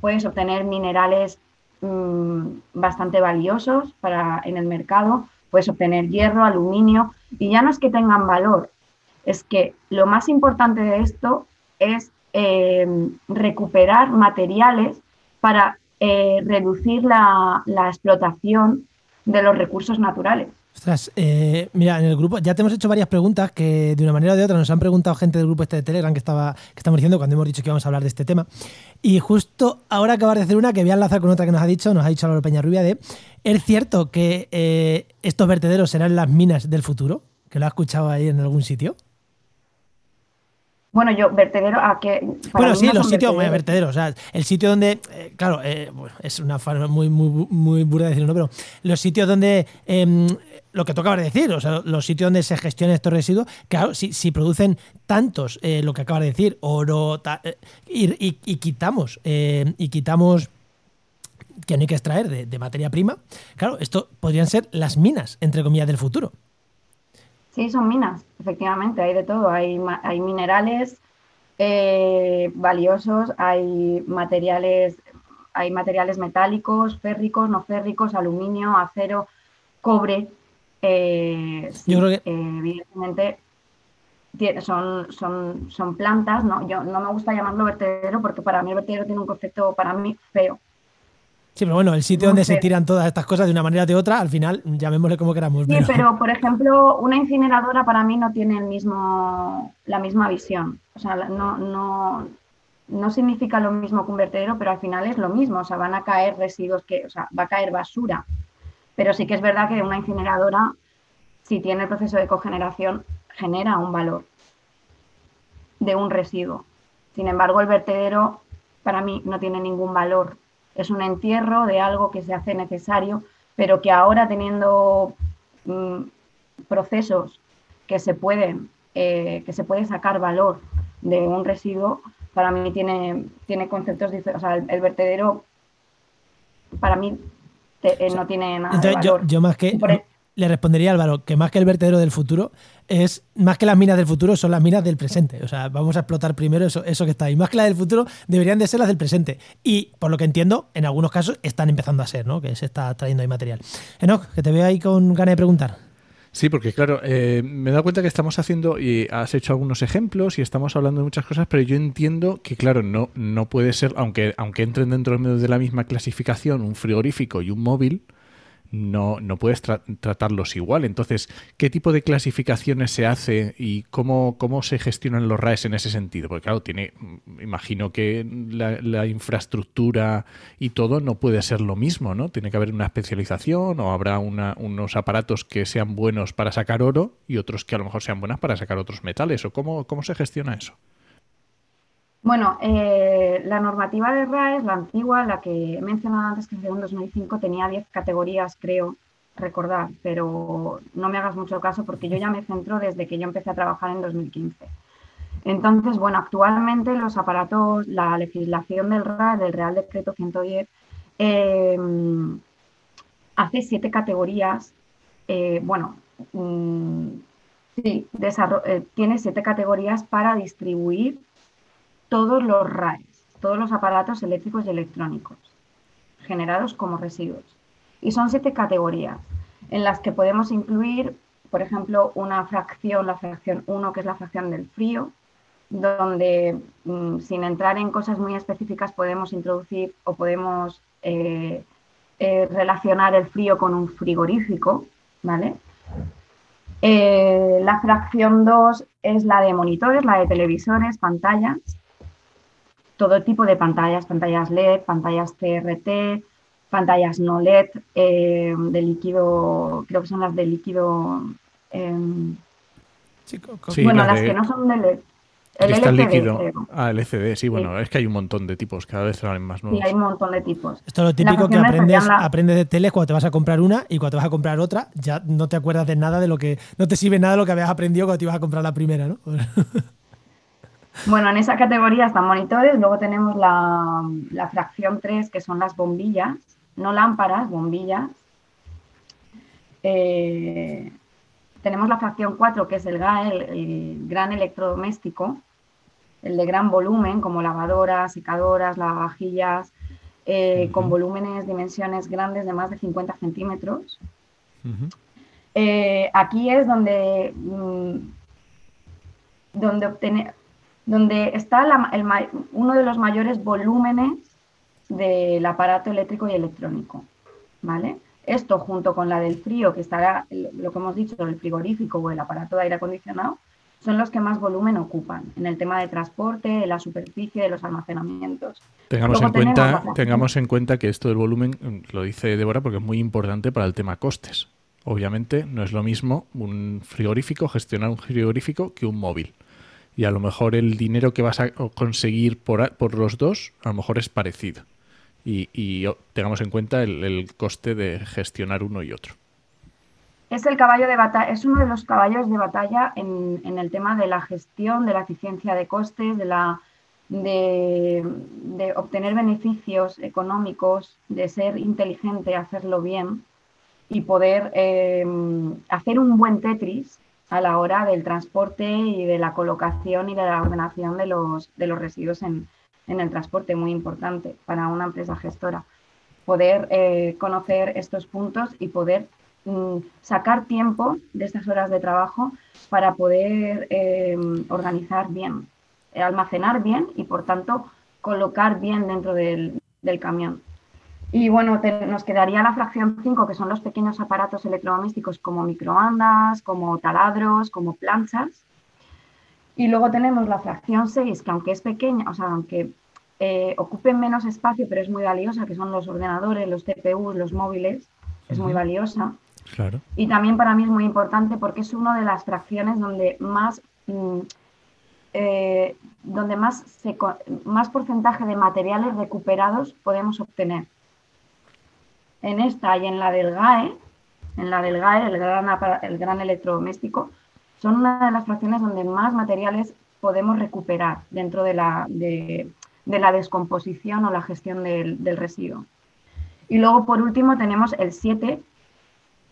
[SPEAKER 4] puedes obtener minerales mm, bastante valiosos para, en el mercado, puedes obtener hierro, aluminio, y ya no es que tengan valor, es que lo más importante de esto es eh, recuperar materiales para eh, reducir la explotación de los recursos naturales.
[SPEAKER 3] Ostras, eh, mira, en el grupo ya te hemos hecho varias preguntas que de una manera o de otra nos han preguntado gente del grupo este de Telegram que estaba que estamos diciendo cuando hemos dicho que íbamos a hablar de este tema. Y justo ahora acabas de hacer una que voy a enlazar con otra que nos ha dicho, nos ha dicho Álvaro Peñarrubia de ¿Es cierto que eh, estos vertederos serán las minas del futuro? ¿Que lo has escuchado ahí en algún sitio?
[SPEAKER 4] Bueno, yo, vertedero, ¿a qué?
[SPEAKER 3] Bueno, sí, los sitios vertederos. O sea, el sitio donde, eh, claro, es una forma muy, muy, muy burda decirlo, ¿no? pero los sitios donde em, lo que tú de decir, o sea, los sitios donde se gestionan estos residuos, claro, si, producen tantos, eh, lo que acabas de decir, oro, eh, y, quitamos, eh, y quitamos que no hay que extraer de, materia prima, claro, esto podrían ser las minas, entre comillas, del futuro.
[SPEAKER 4] Sí, son minas, efectivamente, hay de todo, hay, hay minerales valiosos, hay materiales, hay materiales metálicos, férricos, no férricos, aluminio, acero, cobre, eh, Yo creo que... Eh, evidentemente son, son, son plantas, ¿no? Yo no me gusta llamarlo vertedero porque para mí el vertedero tiene un concepto para mí feo.
[SPEAKER 3] Sí, pero bueno, el sitio donde se tiran todas estas cosas de una manera o de otra, al final, llamémosle como queramos.
[SPEAKER 4] Sí, pero... [LAUGHS] por ejemplo, una incineradora para mí no tiene el mismo, la misma visión. O sea, no, no, no significa lo mismo que un vertedero, pero al final es lo mismo. O sea, van a caer residuos que, o sea, va a caer basura. Pero sí que es verdad que una incineradora, si tiene el proceso de cogeneración, genera un valor de un residuo. Sin embargo, el vertedero para mí no tiene ningún valor. Es un entierro de algo que se hace necesario, pero que ahora teniendo mm, procesos que se pueden, eh, que se puede sacar valor de un residuo, para mí tiene, tiene conceptos diferentes. O sea, el, vertedero para mí eh, no tiene nada. de valor.
[SPEAKER 3] Yo, más que le respondería Álvaro que más que el vertedero del futuro, es más que las minas del futuro, son las minas del presente. O sea, vamos a explotar primero eso, eso que está ahí. Más que las del futuro, deberían de ser las del presente. Y por lo que entiendo, en algunos casos están empezando a ser, ¿no? Que se está trayendo ahí material. Enoch, que te veo ahí con ganas de preguntar.
[SPEAKER 1] Sí, porque claro, eh, me he dado cuenta que estamos haciendo y has hecho algunos ejemplos y estamos hablando de muchas cosas, pero yo entiendo que claro, no, no puede ser, aunque, aunque entren dentro de la misma clasificación un frigorífico y un móvil, no, no puedes tratarlos igual. Entonces, ¿qué tipo de clasificaciones se hace y cómo, cómo se gestionan los RAES en ese sentido? Porque claro, tiene, imagino que la, infraestructura y todo no puede ser lo mismo, ¿no? Tiene que haber una especialización o habrá unos aparatos que sean buenos para sacar oro y otros que a lo mejor sean buenas para sacar otros metales. ¿O cómo, cómo se gestiona eso?
[SPEAKER 4] Bueno, eh, la normativa de RAES, la antigua, la que he mencionado antes, que fue en 2005, tenía 10 categorías, creo recordar, pero no me hagas mucho caso porque yo ya me centro desde que yo empecé a trabajar en 2015. Entonces, bueno, actualmente los aparatos, la legislación del RAE, del Real Decreto 110, eh, hace siete categorías, eh, bueno, mm, sí, tiene siete categorías para distribuir todos los RAEs, todos los aparatos eléctricos y electrónicos generados como residuos. Y son siete categorías en las que podemos incluir, por ejemplo, una fracción, la fracción 1, que es la fracción del frío, donde mm, sin entrar en cosas muy específicas podemos introducir o podemos eh, eh, relacionar el frío con un frigorífico, ¿vale? Eh, la fracción 2 es la de monitores, la de televisores, pantallas, todo tipo de pantallas, pantallas LED, pantallas CRT, pantallas no LED, eh, de líquido, creo que son las de líquido. Em, bueno, las que no son de LED.
[SPEAKER 1] El LCD, líquido. Ah, LCD, sí, bueno, es que hay un montón de tipos, cada vez salen más nuevos.
[SPEAKER 4] Sí, hay un montón de tipos.
[SPEAKER 3] Esto es lo típico que aprendes, aprendes de tele cuando te vas a comprar una y cuando te vas a comprar otra, ya no te acuerdas de nada de lo que. No te sirve nada de lo que habías aprendido cuando te ibas a comprar la primera, ¿no? [LAUGHS]
[SPEAKER 4] Bueno, en esa categoría están monitores, luego tenemos la, fracción 3, que son las bombillas, no lámparas, bombillas. Eh, tenemos la fracción 4, que es el GAE, el, gran electrodoméstico, el de gran volumen, como lavadoras, secadoras, lavavajillas, eh, con volúmenes, dimensiones grandes de más de 50 centímetros. Eh, aquí es donde, mm, donde obtener, donde está uno de los mayores volúmenes del aparato eléctrico y electrónico. ¿vale? Esto junto con la del frío, que estará, lo que hemos dicho, el frigorífico o el aparato de aire acondicionado, son los que más volumen ocupan en el tema de transporte, de la superficie, de los almacenamientos.
[SPEAKER 1] Tengamos, en cuenta, tengamos en cuenta que esto del volumen, lo dice Débora, porque es muy importante para el tema costes. Obviamente no es lo mismo un frigorífico, gestionar un frigorífico, que un móvil y a lo mejor el dinero que vas a conseguir por, por los dos a lo mejor es parecido. Y, tengamos en cuenta el, coste de gestionar uno y otro.
[SPEAKER 4] Es el caballo de batalla, es uno de los caballos de batalla en, el tema de la gestión, de la eficiencia de costes, de la de, obtener beneficios económicos, de ser inteligente, hacerlo bien y poder eh, hacer un buen Tetris a la hora del transporte y de la colocación y de la ordenación de los, de los residuos en, el transporte, muy importante para una empresa gestora. Poder eh, conocer estos puntos y poder mm, sacar tiempo de estas horas de trabajo para poder em, organizar bien, almacenar bien y por tanto colocar bien dentro del, camión. Y bueno, nos quedaría la fracción 5, que son los pequeños aparatos electrodomésticos como microondas, como taladros, como planchas. Y luego tenemos la fracción 6, que aunque es pequeña, o sea, aunque eh, ocupen menos espacio, pero es muy valiosa, que son los ordenadores, los CPUs, los móviles, es muy valiosa.
[SPEAKER 1] Claro.
[SPEAKER 4] Y también para mí es muy importante porque es una de las fracciones donde más, mm, eh, donde más, más porcentaje de materiales recuperados podemos obtener. En esta y en la del GAE, en la del GAE, el gran, el gran electrodoméstico, son una de las fracciones donde más materiales podemos recuperar dentro de la, de, la descomposición o la gestión del, residuo. Y luego, por último, tenemos el 7,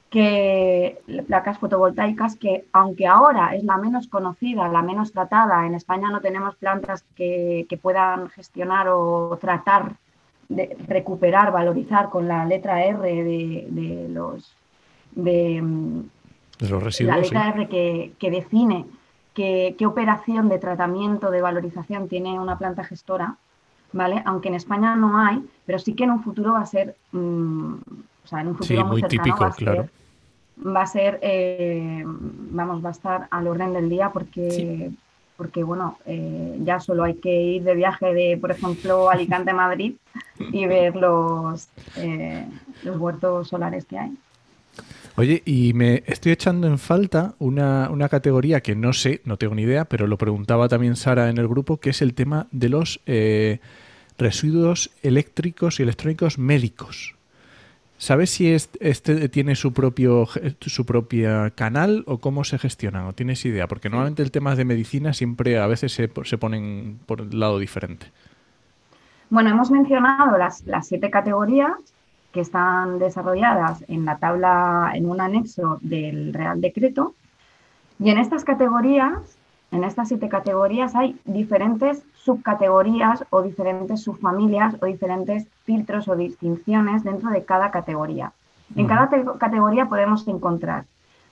[SPEAKER 4] que placas fotovoltaicas que aunque ahora es la menos conocida, la menos tratada, en España no tenemos plantas que, puedan gestionar o tratar de recuperar, valorizar con la letra R de, los de,
[SPEAKER 1] los residuos.
[SPEAKER 4] La letra R que, define qué, operación de tratamiento, de valorización tiene una planta gestora, ¿vale? Aunque en España no hay, pero sí que en un futuro va a ser, mm, o sea, en un futuro
[SPEAKER 1] muy, típico, claro
[SPEAKER 4] va a ser, eh, vamos, va a estar al orden del día porque, porque bueno, eh, ya solo hay que ir de viaje de, por ejemplo, Alicante a [LAUGHS] Madrid y ver los, eh, los huertos solares que hay.
[SPEAKER 1] Oye, y me estoy echando en falta una, una, categoría que no sé, no tengo ni idea, pero lo preguntaba también Sara en el grupo, que es el tema de los residuos eléctricos y electrónicos médicos. ¿Sabes si este tiene su propio su propia canal o cómo se gestiona? ¿O tienes idea? Porque normalmente el tema de medicina siempre a veces se, se ponen por el lado diferente.
[SPEAKER 4] Bueno, hemos mencionado las, las siete categorías que están desarrolladas en la tabla, en un anexo del Real Decreto. Y en estas categorías, en estas siete categorías, hay diferentes subcategorías o diferentes subfamilias o diferentes filtros o distinciones dentro de cada categoría. En cada categoría podemos encontrar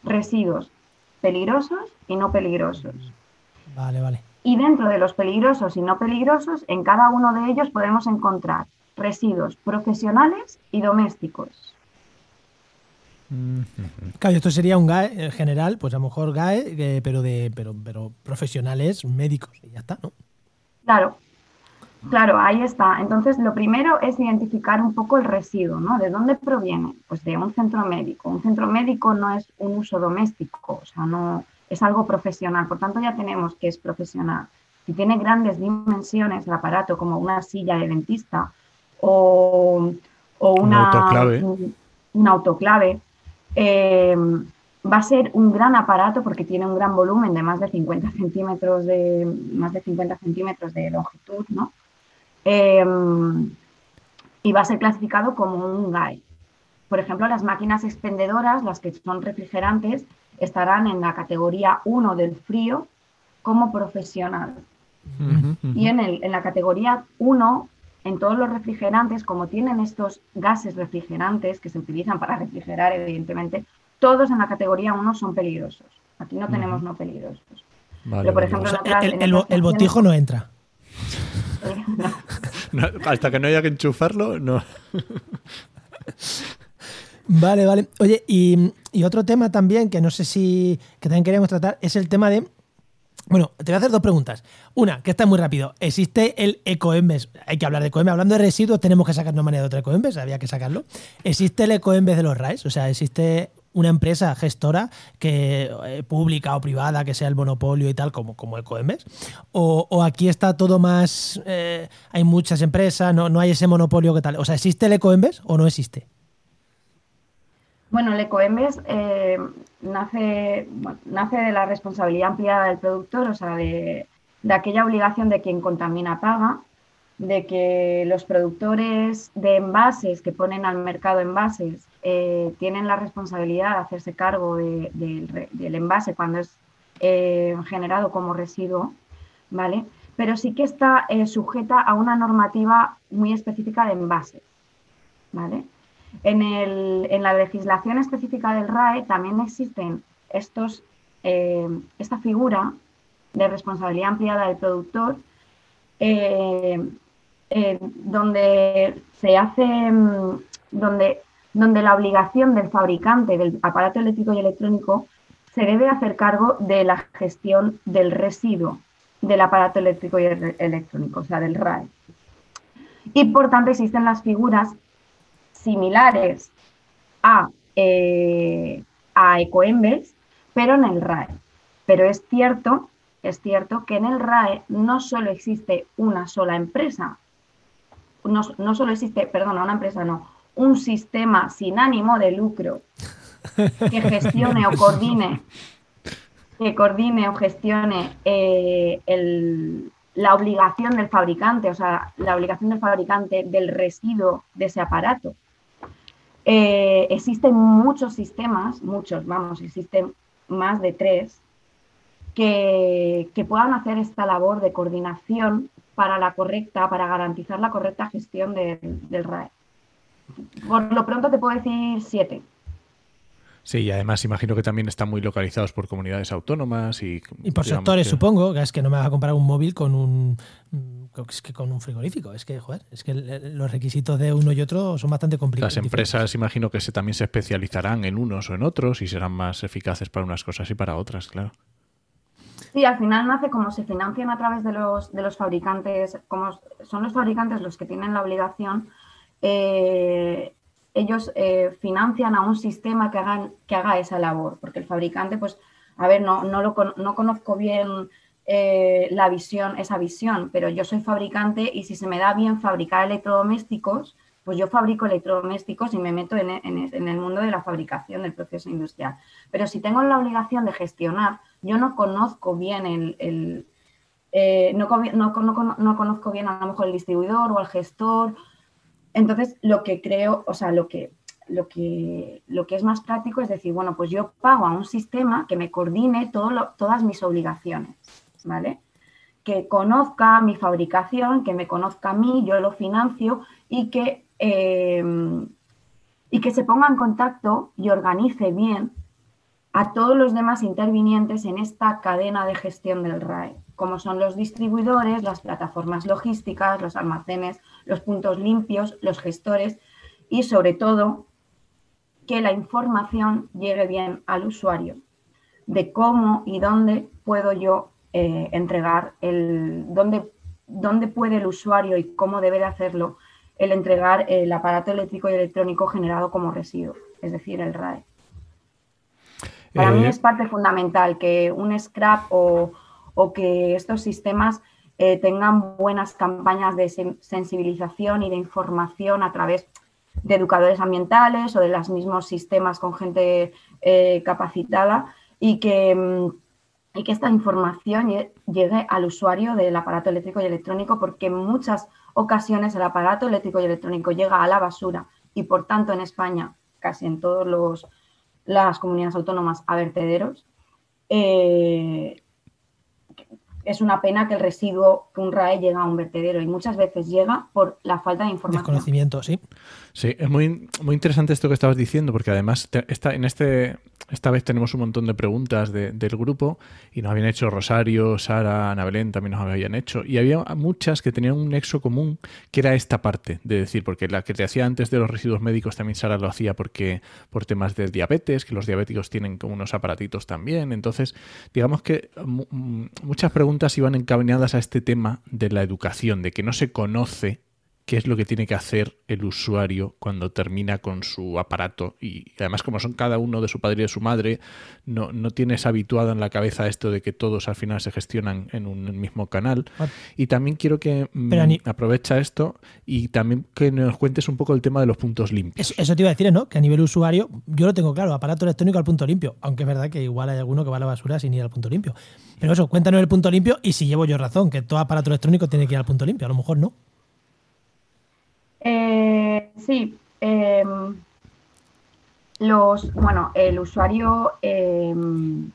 [SPEAKER 4] residuos peligrosos y no peligrosos.
[SPEAKER 3] Vale, vale.
[SPEAKER 4] Y dentro de los peligrosos y no peligrosos, en cada uno de ellos podemos encontrar residuos profesionales y domésticos.
[SPEAKER 3] Claro, esto sería un GAE general, pues a lo mejor GAE, eh, pero de pero, pero profesionales médicos y ya está, ¿no?
[SPEAKER 4] Claro, claro, ahí está. Entonces, lo primero es identificar un poco el residuo, ¿no? ¿De dónde proviene? Pues de un centro médico. Un centro médico no es un uso doméstico, o sea, no es algo profesional. Por tanto, ya tenemos que es profesional. Si tiene grandes dimensiones el aparato, como una silla de dentista o, una,
[SPEAKER 1] autoclave,
[SPEAKER 4] un, autoclave eh, Va a ser un gran aparato porque tiene un gran volumen de más de 50 centímetros de, más de, 50 centímetros de longitud, ¿no? Em, y va a ser clasificado como un GAE. Por ejemplo, las máquinas expendedoras, las que son refrigerantes, estarán en la categoría 1 del frío como profesional. Y en, el, en la categoría 1, en todos los refrigerantes, como tienen estos gases refrigerantes que se utilizan para refrigerar, evidentemente, todos en la categoría 1 son peligrosos. Aquí no tenemos no peligrosos.
[SPEAKER 3] Pero, por ejemplo, el, botijo no entra. [LAUGHS]
[SPEAKER 1] hasta que no haya que enchufarlo, no.
[SPEAKER 3] Vale, vale. Oye, y, otro tema también que no sé si que también queríamos tratar es el tema de. Bueno, te voy a hacer dos preguntas. Una, que está muy rápido. ¿Existe el ecoembes? Hay que hablar de ecoembes. Hablando de residuos, tenemos que sacar una manera de otro ecoembes, había que sacarlo. ¿Existe el ecoembes de los RAIs? O sea, ¿existe una empresa gestora que eh, pública o privada que sea el monopolio y tal como, como Ecoembes o, aquí está todo más eh, hay muchas empresas no, no hay ese monopolio que tal o sea existe el Ecoembes o no existe
[SPEAKER 4] bueno el Ecoembes eh, nace nace de la responsabilidad ampliada del productor o sea de, aquella obligación de quien contamina paga de que los productores de envases que ponen al mercado envases eh, tienen la responsabilidad de hacerse cargo del envase cuando es eh, generado como residuo, ¿vale? Pero sí que está sujeta a una normativa muy específica de envases, ¿vale? En, la legislación específica del RAE también existen eh, esta figura de responsabilidad ampliada del productor, eh, donde se hace, mm, donde la obligación del fabricante del aparato eléctrico y electrónico se debe hacer cargo de la gestión del residuo del aparato eléctrico y electrónico, o sea, del RAE. Y por tanto existen las figuras similares a, eh, a Ecoembes, pero en el RAE. Pero es cierto, es cierto que en el RAE no solo existe una sola empresa, no, no solo existe, perdona, una empresa no, un sistema sin ánimo de lucro que [LAUGHS] gestione o coordine que coordine o gestione eh, la obligación del fabricante, o sea, la obligación del fabricante del residuo de ese aparato. Eh, existen muchos sistemas, muchos, vamos, existen más de tres, que, puedan hacer esta labor de coordinación para la correcta, para garantizar la correcta gestión del RAE. Por lo pronto te puedo decir siete.
[SPEAKER 1] Sí, y además imagino que también están muy localizados por comunidades autónomas y...
[SPEAKER 3] Y por sectores, supongo, que es que no me va a comprar un móvil con un es que con un frigorífico. Es que, joder, es que los requisitos de uno y otro son bastante complicados.
[SPEAKER 1] Las empresas imagino que se, también se especializarán en unos o en otros y serán más eficaces para unas cosas y para otras, claro.
[SPEAKER 4] Sí, al final nace como se financian a través de los, de los fabricantes, como son los fabricantes los que tienen la obligación, eh, ellos eh, financian a un sistema que, hagan, que haga esa labor, porque el fabricante, pues, a ver, no, no, lo, no conozco bien eh, la visión, esa visión, pero yo soy fabricante y si se me da bien fabricar electrodomésticos, pues yo fabrico electrodomésticos y me meto en, el mundo de la fabricación del proceso industrial. Pero si tengo la obligación de gestionar, yo no conozco bien el, eh, no, no, conozco bien a lo mejor el distribuidor o el gestor entonces, lo que creo, o sea, lo que, lo que, lo que es más práctico es decir, bueno, pues yo pago a un sistema que me coordine todas mis obligaciones, ¿vale? Que conozca mi fabricación, que me conozca a mí, yo lo financio y que, eh, y que se ponga en contacto y organice bien a todos los demás intervinientes en esta cadena de gestión del RAE, como son los distribuidores, las plataformas logísticas, los almacenes, los puntos limpios, los gestores y sobre todo que la información llegue bien al usuario de cómo y dónde puedo yo eh, entregar el dónde, dónde puede el usuario y cómo debe de hacerlo el entregar el aparato eléctrico y electrónico generado como residuo, es decir, el RAE. Para mí eh, es parte fundamental que un scrap o, o que estos sistemas eh, tengan buenas campañas de sensibilización y de información a través de educadores ambientales o de los mismos sistemas con gente eh, capacitada y que, mm, y que esta información llegue al usuario del aparato eléctrico y electrónico porque en muchas ocasiones el aparato eléctrico y electrónico llega a la basura y por tanto en España, casi en todas las comunidades autónomas, a vertederos. Eh, es una pena que el residuo, que un RAE llega a un vertedero y muchas veces llega por la falta de información.
[SPEAKER 3] Desconocimiento, sí.
[SPEAKER 1] Sí, es muy, muy interesante esto que estabas diciendo, porque además en este, esta vez tenemos un montón de preguntas del grupo y nos habían hecho Rosario, Sara, Ana Belén también nos habían hecho. Y había muchas que tenían un nexo común, que era esta parte, de decir, porque la que te hacía antes de los residuos médicos también Sara lo hacía porque por temas de diabetes, que los diabéticos tienen como unos aparatitos también. Entonces, digamos que muchas preguntas iban encaminadas a este tema de la educación, de que no se conoce qué es lo que tiene que hacer el usuario cuando termina con su aparato. Y, además, como son cada uno de su padre y de su madre, no, no tienes habituado en la cabeza esto de que todos al final se gestionan en un mismo canal. Y también quiero que mm, aprovecha esto y también que nos cuentes un poco el tema de los puntos limpios.
[SPEAKER 3] Eso, te iba a decir, ¿no? Que a nivel usuario, yo lo tengo claro, aparato electrónico al punto limpio. Aunque es verdad que igual hay alguno que va a la basura sin ir al punto limpio. Pero eso, cuéntanos el punto limpio y si llevo yo razón, que todo aparato electrónico tiene que ir al punto limpio. A lo mejor no.
[SPEAKER 4] Eh, sí. Em, los, bueno, el usuario, em,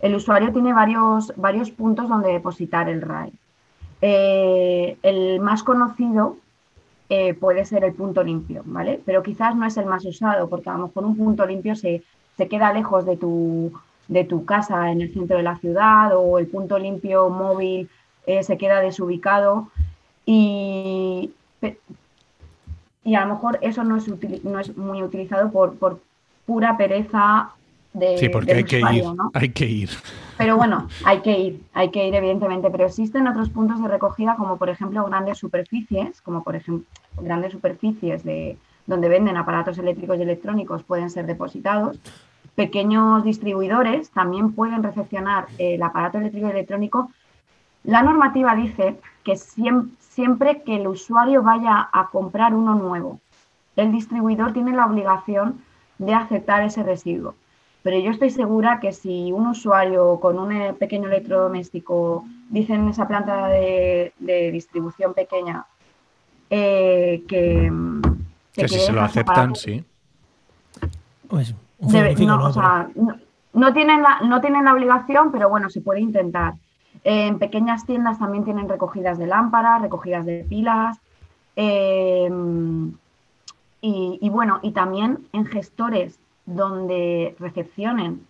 [SPEAKER 4] el usuario tiene varios, varios puntos donde depositar el RAI. Eh, el más conocido eh, puede ser el punto limpio, ¿vale? Pero quizás no es el más usado, porque a lo mejor un punto limpio se, se queda lejos de tu, de tu casa en el centro de la ciudad o el punto limpio móvil se queda desubicado y, y a lo mejor eso no es, no es muy utilizado por, por pura pereza de,
[SPEAKER 1] sí, porque hay que ir, hay que ir.
[SPEAKER 4] Pero bueno, hay que ir, hay que ir evidentemente, pero existen otros puntos de recogida como por ejemplo grandes superficies, como por ejemplo grandes superficies de donde venden aparatos eléctricos y electrónicos pueden ser depositados. Pequeños distribuidores también pueden recepcionar el aparato eléctrico y electrónico. La normativa dice que siempre que el usuario vaya a comprar uno nuevo, el distribuidor tiene la obligación de aceptar ese residuo. Pero yo estoy segura que si un usuario con un eh, pequeño electrodoméstico dice en esa planta de, distribución pequeña eh, que,
[SPEAKER 1] que, si se lo aceptan, sí.
[SPEAKER 4] Pues, no, tienen la, no tienen la obligación, pero bueno, se puede intentar. En pequeñas tiendas también tienen recogidas de lámparas, recogidas de pilas. Eh, y, bueno, y también en gestores donde recepcionen,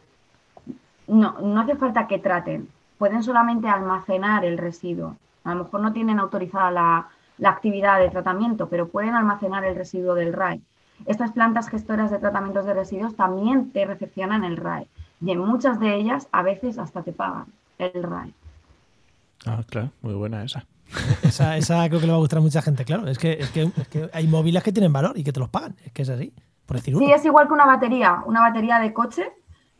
[SPEAKER 4] no, no hace falta que traten, pueden solamente almacenar el residuo. A lo mejor no tienen autorizada la, actividad de tratamiento, pero pueden almacenar el residuo del RAE. Estas plantas gestoras de tratamientos de residuos también te recepcionan el RAE y en muchas de ellas a veces hasta te pagan el RAE.
[SPEAKER 1] Ah, claro, muy buena esa.
[SPEAKER 3] Esa, esa creo que le va a gustar a mucha gente, claro. Es que, es que, hay móviles que tienen valor y que te los pagan. Es que es así, por decir
[SPEAKER 4] Sí, es igual que una batería. Una batería de coche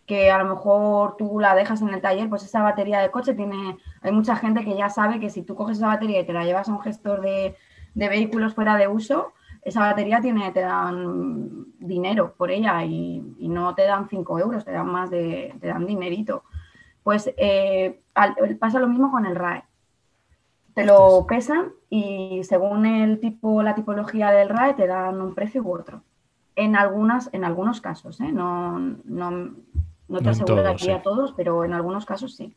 [SPEAKER 4] que a lo mejor tú la dejas en el taller, pues esa batería de coche tiene, hay mucha gente que ya sabe que si tú coges esa batería y te la llevas a un gestor de, vehículos fuera de uso, esa batería tiene, te dan dinero por ella y, no te dan 5 euros, te dan más de, te dan dinerito. Pues eh, pasa lo mismo con el RAE. Te lo pesan y según el tipo, la tipología del RAE te dan un precio u otro. En algunas, en algunos casos, ¿eh? no, no, no te aseguro de aquí a todos, pero en algunos casos sí.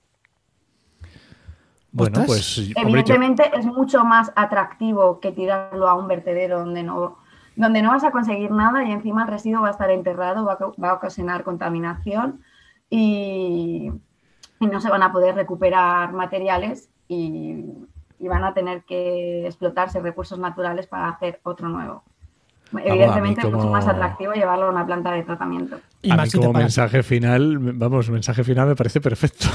[SPEAKER 1] Bueno, pues
[SPEAKER 4] evidentemente es mucho más atractivo que tirarlo a un vertedero donde no, donde no vas a conseguir nada y encima el residuo va a estar enterrado, va a, ocasionar contaminación y, y, no se van a poder recuperar materiales y y van a tener que explotarse recursos naturales para hacer otro nuevo. Evidentemente es mucho más atractivo llevarlo a una planta de tratamiento.
[SPEAKER 1] Y a mí como mensaje final, vamos, mensaje final me parece perfecto.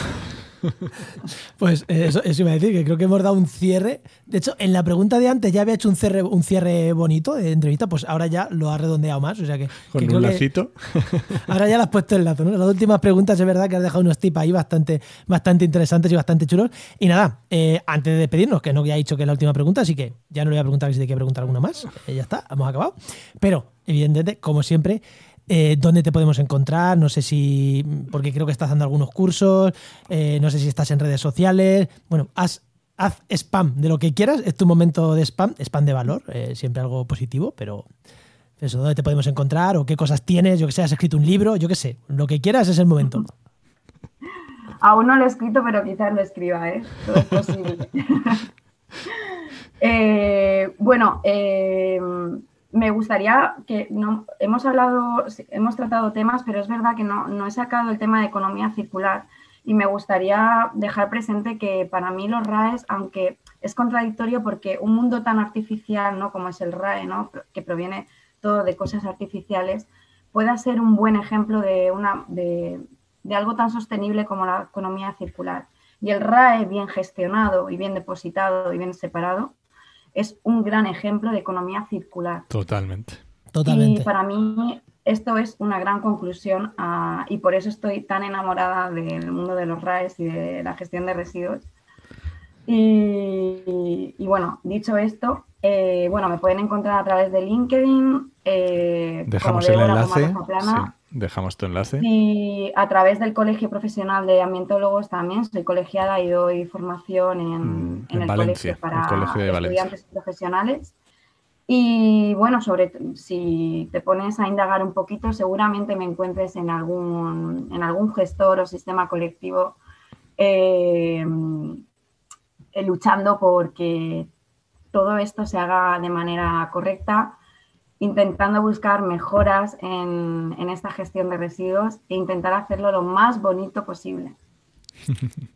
[SPEAKER 1] [LAUGHS]
[SPEAKER 3] Pues eh, eso, iba a decir, que creo que hemos dado un cierre. De hecho, en la pregunta de antes ya había hecho un cierre, un cierre bonito de entrevista, pues ahora ya lo ha redondeado más. O sea que,
[SPEAKER 1] Con un lacito. [LAUGHS]
[SPEAKER 3] ahora ya le has puesto el lazo, ¿no? Las últimas preguntas es verdad que has dejado unos tips ahí bastante, bastante interesantes y bastante chulos. Y nada, eh, antes de despedirnos, que no había dicho que es la última pregunta, así que ya no le voy a preguntar si te quiere preguntar alguna más. Eh, ya está, hemos acabado. Pero, evidentemente, como siempre, eh, dónde te podemos encontrar, no sé si, porque creo que estás dando algunos cursos, eh, no sé si estás en redes sociales, bueno, haz, haz, spam de lo que quieras, es tu momento de spam, spam de valor, eh, siempre algo positivo, pero eso, dónde te podemos encontrar o qué cosas tienes, yo que sé, has escrito un libro, yo que sé, lo que quieras es el momento. [LAUGHS]
[SPEAKER 4] Aún no lo he escrito, pero quizás lo escriba, ¿eh? Todo es posible. [LAUGHS] bueno, eh, me gustaría que no hemos hablado, hemos tratado temas, pero es verdad que no, no he sacado el tema de economía circular y me gustaría dejar presente que para mí los RAEs, aunque es contradictorio porque un mundo tan artificial, ¿no? Como es el RAE, ¿no? Que proviene todo de cosas artificiales, pueda ser un buen ejemplo de, una, de, de algo tan sostenible como la economía circular. Y el RAE bien gestionado y bien depositado y bien separado es un gran ejemplo de economía circular.
[SPEAKER 1] Totalmente.
[SPEAKER 3] Totalmente.
[SPEAKER 4] Y para mí esto es una gran conclusión ah, y por eso estoy tan enamorada del mundo de los RAES y de la gestión de residuos. Y, bueno, dicho esto, eh, bueno, me pueden encontrar a través de LinkedIn.
[SPEAKER 1] Eh, Dejamos el enlace. Dejamos tu enlace.
[SPEAKER 4] Y a través del Colegio Profesional de Ambientólogos también. Soy colegiada y doy formación en, mm, el colegio para estudiantes profesionales. Y bueno, sobre si te pones a indagar un poquito, seguramente me encuentres en algún, en algún gestor o sistema colectivo eh, luchando porque todo esto se haga de manera correcta, intentando buscar mejoras en, en esta gestión de residuos e intentar hacerlo lo más bonito posible. [LAUGHS]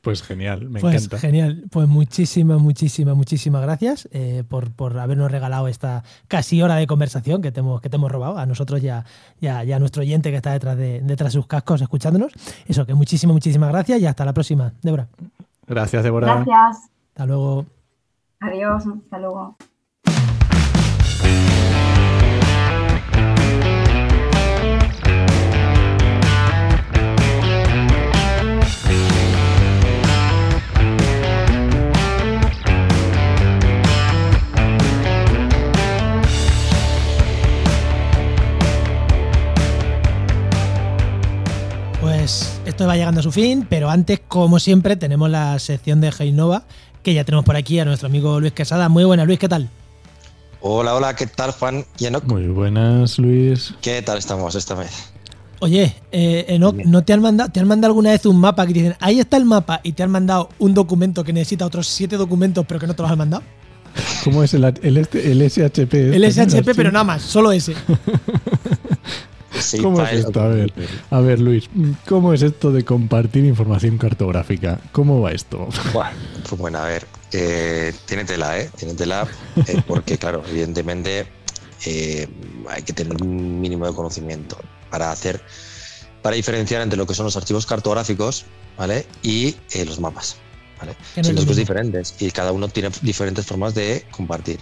[SPEAKER 1] Pues genial, me
[SPEAKER 3] Pues
[SPEAKER 1] encanta.
[SPEAKER 3] genial. Pues muchísimas, muchísimas, muchísimas gracias eh, por, por habernos regalado esta casi hora de conversación que te hemos, que te hemos robado a nosotros y a, y a- y a nuestro oyente que está detrás de, detrás de sus cascos escuchándonos. Eso, que muchísimas, muchísimas gracias y hasta la próxima. Débora,
[SPEAKER 1] Gracias, Débora.
[SPEAKER 4] Gracias.
[SPEAKER 3] hasta luego.
[SPEAKER 4] Adiós. Hasta luego.
[SPEAKER 3] Pues esto va llegando a su fin, pero antes, como siempre, tenemos la sección de Heinova, que ya tenemos por aquí a nuestro amigo Luis Quesada. Muy buena, Luis, ¿qué tal?
[SPEAKER 5] Hola, hola, ¿qué tal, Juan y Enoch?
[SPEAKER 1] Muy buenas, Luis.
[SPEAKER 5] ¿Qué tal estamos esta vez?
[SPEAKER 3] Oye, eh, Enoch. ¿no te han mandado, te han mandado alguna vez un mapa que te dicen, ahí está el mapa, y te han mandado un documento que necesita otros siete documentos, pero que no te los han mandado?
[SPEAKER 1] ¿Cómo es el, el, este- el SHP?
[SPEAKER 3] El
[SPEAKER 1] este, ¿no?
[SPEAKER 3] SHP, pero nada más, solo ese.
[SPEAKER 5] Sí,
[SPEAKER 1] ¿Cómo es esto? A ver, a ver, Luis, ¿cómo es esto de compartir información cartográfica? ¿Cómo va esto?
[SPEAKER 5] Buah, pues bueno, a ver, eh, tiene tela, ¿eh? Tiene tela, eh, [LAUGHS] porque claro, evidentemente eh, hay que tener un mínimo de conocimiento para hacer, para diferenciar entre lo que son los archivos cartográficos, ¿vale? Y eh, los mapas, ¿vale? Son dos cosas diferentes y cada uno tiene diferentes formas de compartir.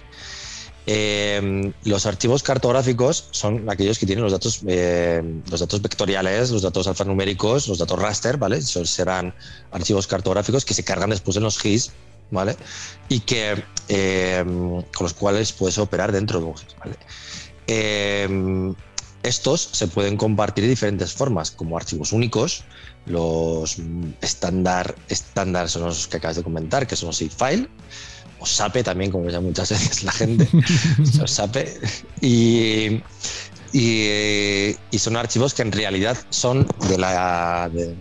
[SPEAKER 5] Eh, los archivos cartográficos son aquellos que tienen los datos, eh, los datos vectoriales, los datos alfanuméricos, los datos raster, ¿vale? Esos serán archivos cartográficos que se cargan después en los GIS, ¿vale? Y que eh, con los cuales puedes operar dentro de un GIS, ¿vale? Estos se pueden compartir de diferentes formas, como archivos únicos, los mm, estándar, estándar son los que acabas de comentar, que son los file o SAPE también, como llama muchas [LAUGHS] veces la gente, [LAUGHS] los SAPE, y, y, y son archivos que en realidad son de la de,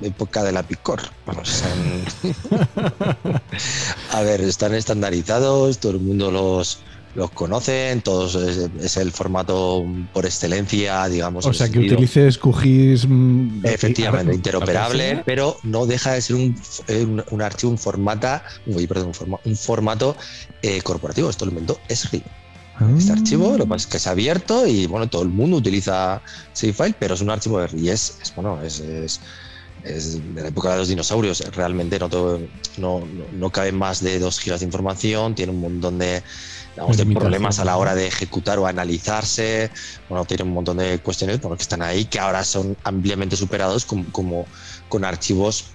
[SPEAKER 5] de época de la Picor. Vamos, [LAUGHS] a ver, están estandarizados, todo el mundo los, los conoce, todos es, es el formato por excelencia, digamos.
[SPEAKER 1] O sea, que utilices QGIS. mm,
[SPEAKER 5] Efectivamente, interoperable, pero no deja de ser un, eh, un, un archivo, un formata, uy, perdón, un, forma- un formato eh, corporativo. Esto lo inventó Esri. Este
[SPEAKER 1] Ah.
[SPEAKER 5] archivo, lo que es que es abierto y bueno, todo el mundo utiliza Savefile, pero es un archivo Esri y es, es, bueno, es, es, es de la época de los dinosaurios. Realmente no, todo- no, no, no cabe más de 2 gigas de información, tiene un montón de, digamos, de problemas a la hora de ejecutar o analizarse. Bueno, tiene un montón de cuestiones bueno, que están ahí que ahora son ampliamente superados como, como con archivos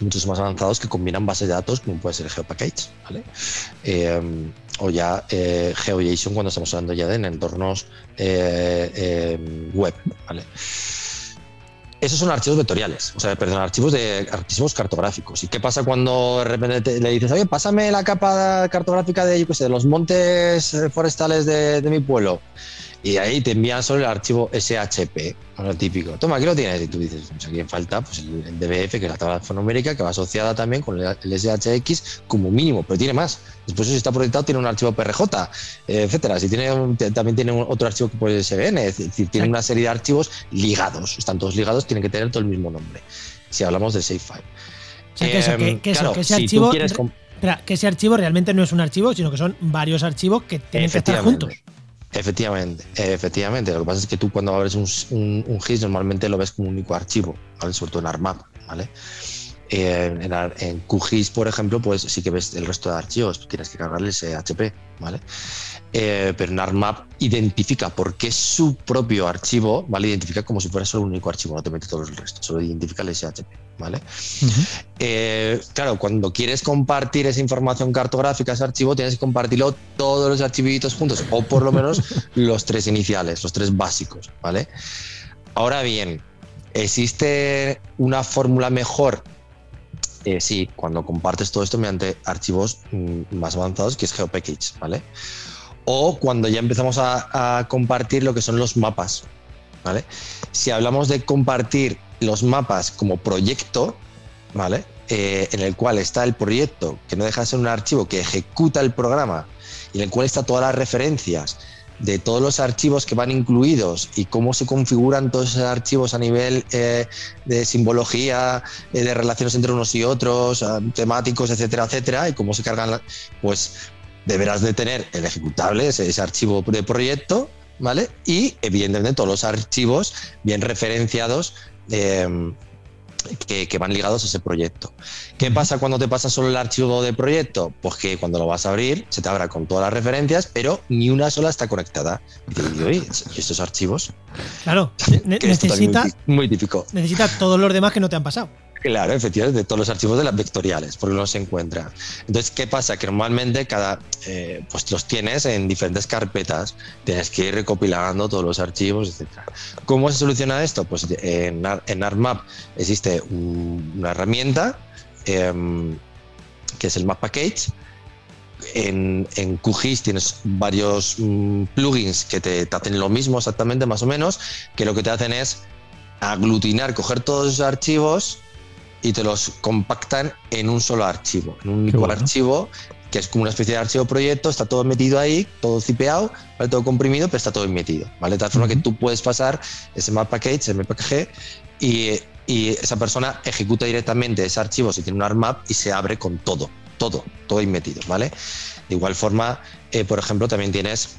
[SPEAKER 5] muchos más avanzados que combinan bases de datos como puede ser GeoPackage, ¿vale? Eh, o ya eh, GeoJSON cuando estamos hablando ya de en entornos eh, eh, web, ¿vale? Esos son archivos vectoriales, o sea, perdón, archivos de archivos cartográficos. ¿Y qué pasa cuando de repente te- le dices, oye, pásame la capa cartográfica de, yo qué sé, de los montes eh, forestales de, de mi pueblo? Y ahí te envían solo el archivo SHP, lo típico. Toma, aquí lo tienes. Y tú dices, pues aquí falta pues, el, el DBF, que es la tabla alfanumérica, que va asociada también con el, el SHX como mínimo, pero tiene más. Después, si está proyectado, tiene un archivo PRJ, etcétera. Si tiene un- también tiene un- otro archivo que puede ser SBN, es decir, tiene una serie de archivos ligados. Están todos ligados, tienen que tener todo el mismo nombre. Si hablamos del SafeFile.
[SPEAKER 3] O sea, que eso, que, que eso,
[SPEAKER 5] claro,
[SPEAKER 3] que ese
[SPEAKER 5] si
[SPEAKER 3] archivo.
[SPEAKER 5] quieres com-
[SPEAKER 3] Espera, que ese archivo realmente no es un archivo, sino que son varios archivos que tienen que estar juntos.
[SPEAKER 5] Efectivamente, efectivamente. Lo que pasa es que tú cuando abres un, un, GIS normalmente lo ves como un único archivo, ¿vale? sobre todo en ARMAP. ¿vale? Eh, en, en QGIS, por ejemplo, pues sí que ves el resto de archivos, tienes que cargarle ese HP, ¿vale? Eh, pero en ARMAP identifica porque es su propio archivo, ¿vale? Identifica como si fuera solo un único archivo, no te mete todo el resto, solo identifica el SHP, ¿vale? Eh, claro, cuando quieres compartir esa información cartográfica, ese archivo, tienes que compartirlo todos los archivitos juntos, o por lo [LAUGHS] menos los tres iniciales, los tres básicos, ¿vale? Ahora bien, ¿existe una fórmula mejor? Eh, sí, cuando compartes todo esto mediante archivos mm, más avanzados, que es GeoPackage, ¿vale? O cuando ya empezamos a, a compartir lo que son los mapas, ¿vale? Si hablamos de compartir los mapas como proyecto, ¿vale? eh, en el cual está el proyecto, que no deja de ser un archivo que ejecuta el programa y en el cual está todas las referencias de todos los archivos que van incluidos y cómo se configuran todos esos archivos a nivel eh, de simbología, eh, de relaciones entre unos y otros, temáticos, etcétera, etcétera, y cómo se cargan, pues deberás de tener el ejecutable, ese, ese archivo de proyecto, ¿vale? Y evidentemente todos los archivos bien referenciados. Eh, que, van ligados a ese proyecto. ¿Qué pasa cuando te pasa solo el archivo de proyecto? Pues que cuando lo vas a abrir se te abra con todas las referencias, pero ni una sola está conectada. Y te digo, oye, estos archivos?
[SPEAKER 3] Claro, [LAUGHS] necesita,
[SPEAKER 5] muy típico.
[SPEAKER 3] Necesita todos los demás que no te han pasado.
[SPEAKER 5] Claro, efectivamente, de todos los archivos de las vectoriales, porque no se encuentra. Entonces, ¿qué pasa? Que normalmente cada, eh, pues los tienes en diferentes carpetas, tienes que ir recopilando todos los archivos, etc. ¿Cómo se soluciona esto? Pues en, en ArtMap existe una herramienta em, que es el Map Package. En, en QGIS tienes varios mm, plugins que te, te hacen lo mismo exactamente, más o menos, que lo que te hacen es aglutinar, coger todos esos archivos y te los compactan en un solo archivo, en un único archivo que es como una especie de archivo proyecto, está todo metido ahí, todo cipeado, ¿vale? todo comprimido, pero está todo metido. ¿vale? De tal forma que tú puedes pasar ese map package, ese MPKG, y, y esa persona ejecuta directamente ese archivo si tiene un ARMAP y se abre con todo, todo, todo ahí metido. ¿vale? De igual forma, eh, por ejemplo, también tienes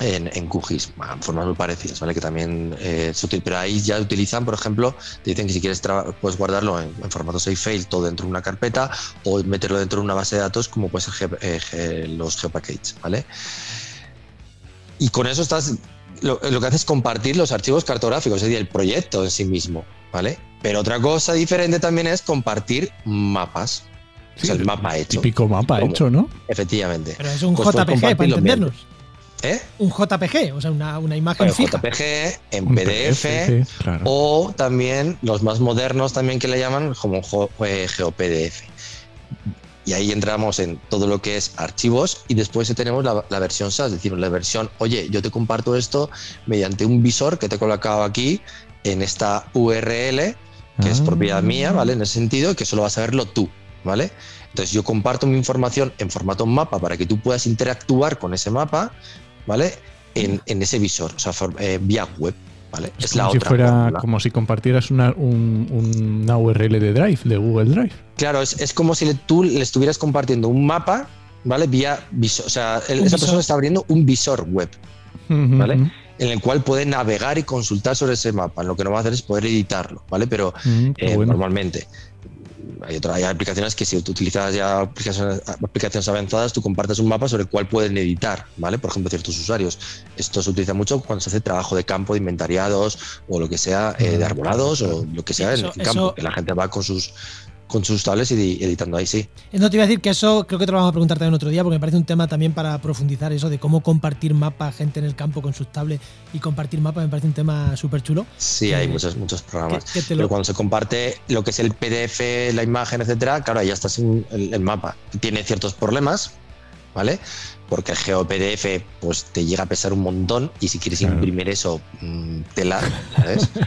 [SPEAKER 5] en, en QGIS, formas muy parecidas, ¿vale? Que también eh, se pero ahí ya utilizan, por ejemplo, te dicen que si quieres puedes guardarlo en, formato save file todo dentro de una carpeta o meterlo dentro de una base de datos como puede ser eh, los GeoPackage, ¿vale? Y con eso estás, lo, que haces es compartir los archivos cartográficos, es decir, el proyecto en sí mismo, ¿vale? Pero otra cosa diferente también es compartir mapas. o sea, el mapa hecho.
[SPEAKER 1] Típico mapa hecho, ¿no?
[SPEAKER 5] Efectivamente.
[SPEAKER 3] Pero es un pues JPG para entendernos. ¿Eh? Un JPG, o sea, una, una imagen fija.
[SPEAKER 5] JPG en PDF, o también los más modernos también que le llaman como eh, GeoPDF. Y ahí entramos en todo lo que es archivos y después tenemos la, versión SAS, es decir, la versión, oye, yo te comparto esto mediante un visor que te he colocado aquí en esta URL, que es propiedad ah. mía, ¿vale? En ese sentido, que solo vas a verlo tú, ¿vale? Entonces yo comparto mi información en formato mapa para que tú puedas interactuar con ese mapa ¿vale? En, ese visor, o sea, eh, vía web. ¿vale?
[SPEAKER 1] Es, como si fuera como si compartieras una, URL de Drive, de Google Drive.
[SPEAKER 5] Claro, es, como si tú le estuvieras compartiendo un mapa, ¿vale? Vía visor. O sea, esa persona está abriendo un visor web, ¿vale? En el cual puede navegar y consultar sobre ese mapa. Lo que no va a hacer es poder editarlo, ¿vale? Pero eh, normalmente hay, hay aplicaciones que si tú utilizas ya aplicaciones, avanzadas, tú compartes un mapa sobre el cual pueden editar, ¿vale? Por ejemplo, ciertos usuarios. Esto se utiliza mucho cuando se hace trabajo de campo, de inventariados o lo que sea, eh, de arbolados o lo que sea en, campo, que la gente va con sus con sus tablets y editando ahí, sí.
[SPEAKER 3] No te iba a decir que eso creo que te lo vamos a preguntar también otro día, porque me parece un tema también para profundizar eso de cómo compartir mapas, gente en el campo con sus tablets y compartir mapas, me parece un tema súper chulo.
[SPEAKER 5] Sí, hay muchos, muchos programas. Pero cuando se comparte lo que es el PDF, la imagen, etcétera, claro, ya estás en el mapa. Tiene ciertos problemas, ¿vale? Porque el GeoPDF pues te llega a pesar un montón y si quieres imprimir eso, mm, tela, ¿sabes? [LAUGHS]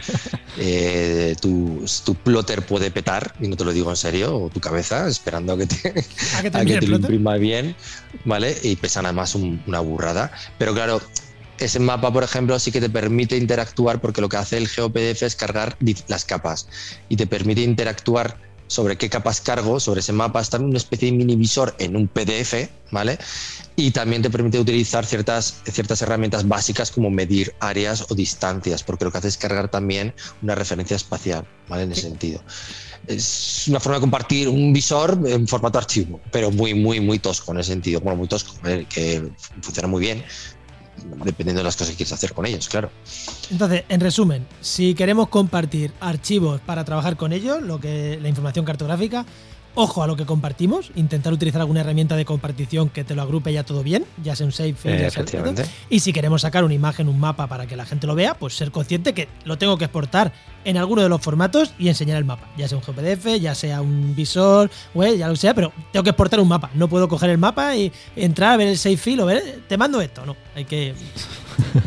[SPEAKER 5] Eh, tu, plotter puede petar, y no te lo digo en serio, o tu cabeza, esperando a que te, lo imprima bien, ¿vale? Y pesan además una burrada. Pero claro, ese mapa, por ejemplo, sí que te permite interactuar porque lo que hace el GeoPDF es cargar las capas y te permite interactuar sobre qué capas cargo sobre ese mapa, está en una especie de mini visor en un PDF, ¿vale? Y también te permite utilizar ciertas, ciertas herramientas básicas como medir áreas o distancias, porque lo que hace es cargar también una referencia espacial, ¿vale? En ese sentido. Es una forma de compartir un visor en formato archivo, pero muy, muy, muy tosco en ese sentido. Bueno, muy tosco, que funciona muy bien, dependiendo de las cosas que quieres hacer con ellos, claro.
[SPEAKER 3] Entonces, en resumen, si queremos compartir archivos para trabajar con ellos, lo que la información cartográfica, ojo a lo que compartimos, intentar utilizar alguna herramienta de compartición que te lo agrupe ya todo bien, ya sea un ya sea Y si queremos sacar una imagen, un mapa para que la gente lo vea, pues ser consciente que lo tengo que exportar en alguno de los formatos y enseñar el mapa, ya sea un GPDF, ya sea un visor, web, ya lo sea, pero tengo que exportar un mapa. No puedo coger el mapa y entrar a ver el save file o ver, te mando esto, no. Hay que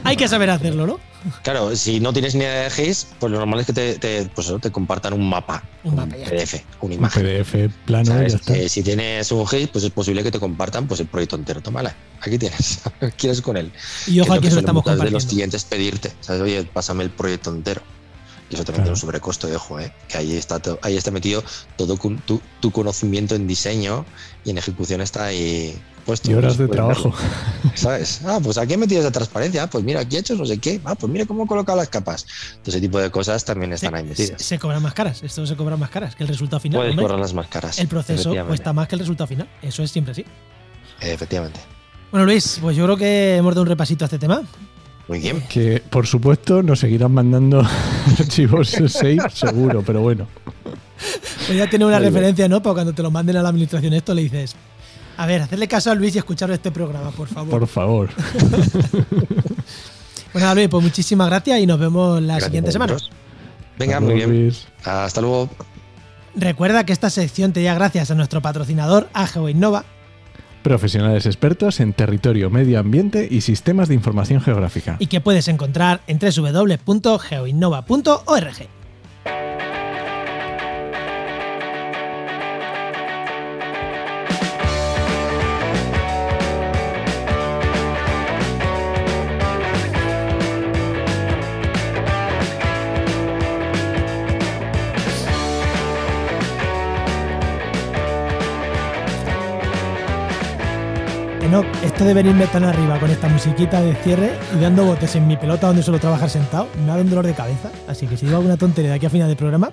[SPEAKER 3] hay que saber hacerlo, ¿no?
[SPEAKER 5] Claro, si no tienes ni idea de GIS, pues lo normal es que te, te, pues eso, te compartan un mapa,
[SPEAKER 3] Un mapa, ya
[SPEAKER 5] PDF, una
[SPEAKER 1] Un
[SPEAKER 5] imagen.
[SPEAKER 1] PDF plano y
[SPEAKER 5] ¿Sabes?
[SPEAKER 1] ya está.
[SPEAKER 5] Que si tienes un GIS, pues es posible que te compartan pues el proyecto entero. Tómala, aquí tienes. [LAUGHS] ¿Quieres con él?
[SPEAKER 3] Y ojo,
[SPEAKER 5] Que es que
[SPEAKER 3] eso estamos
[SPEAKER 5] muchas de los
[SPEAKER 3] compartiendo.
[SPEAKER 5] clientes pedirte, ¿sabes? Oye, pásame el proyecto entero. Y eso también
[SPEAKER 1] Claro.
[SPEAKER 5] tiene un sobrecosto ojo, ¿eh? Que ahí está, to- ahí está metido todo tu, tu conocimiento en diseño y en ejecución está ahí puesto.
[SPEAKER 1] Y horas de
[SPEAKER 5] puedes
[SPEAKER 1] trabajo.
[SPEAKER 5] verlo, ¿Sabes? Ah, pues aquí he metido esa transparencia. Ah, pues mira, aquí he hecho no sé qué. Ah, pues mira cómo he colocado las capas. Todo ese tipo de cosas también están ahí
[SPEAKER 3] Se,
[SPEAKER 5] metidas.
[SPEAKER 3] se cobran más caras. Esto se cobra más caras que el resultado final.
[SPEAKER 5] Puedes cobrar las más caras.
[SPEAKER 3] el proceso cuesta más que el resultado final. Eso es siempre así.
[SPEAKER 5] Efectivamente.
[SPEAKER 3] Bueno, Luis, pues yo creo que hemos dado un repasito a este tema.
[SPEAKER 5] Muy bien.
[SPEAKER 1] Que por supuesto nos seguirán mandando [LAUGHS] archivos 6 seguro, pero bueno.
[SPEAKER 3] Pues ya tiene una
[SPEAKER 5] Muy bien.
[SPEAKER 3] referencia, ¿no? Para cuando te lo manden a la administración esto le dices, a ver, hacerle caso a Luis y escuchar este programa, por favor.
[SPEAKER 1] Por favor. [LAUGHS]
[SPEAKER 3] Nada, Luis, pues muchísimas gracias y nos vemos la
[SPEAKER 5] Gracias
[SPEAKER 3] siguiente
[SPEAKER 5] a
[SPEAKER 3] semana.
[SPEAKER 5] Venga,
[SPEAKER 1] Hasta
[SPEAKER 5] muy
[SPEAKER 1] luego,
[SPEAKER 5] bien.
[SPEAKER 1] Luis.
[SPEAKER 5] Hasta luego.
[SPEAKER 3] Recuerda que esta sección te llega gracias a nuestro patrocinador AGEO Innova
[SPEAKER 1] Profesionales expertos en territorio, medio ambiente y sistemas de información geográfica.
[SPEAKER 3] y que puedes encontrar en www.geoinnova.org. Enoch, esto de venirme tan arriba con esta musiquita de cierre y dando botes en mi pelota donde suelo trabajar sentado, me da un dolor de cabeza. Así que si digo alguna tontería de aquí a final del programa,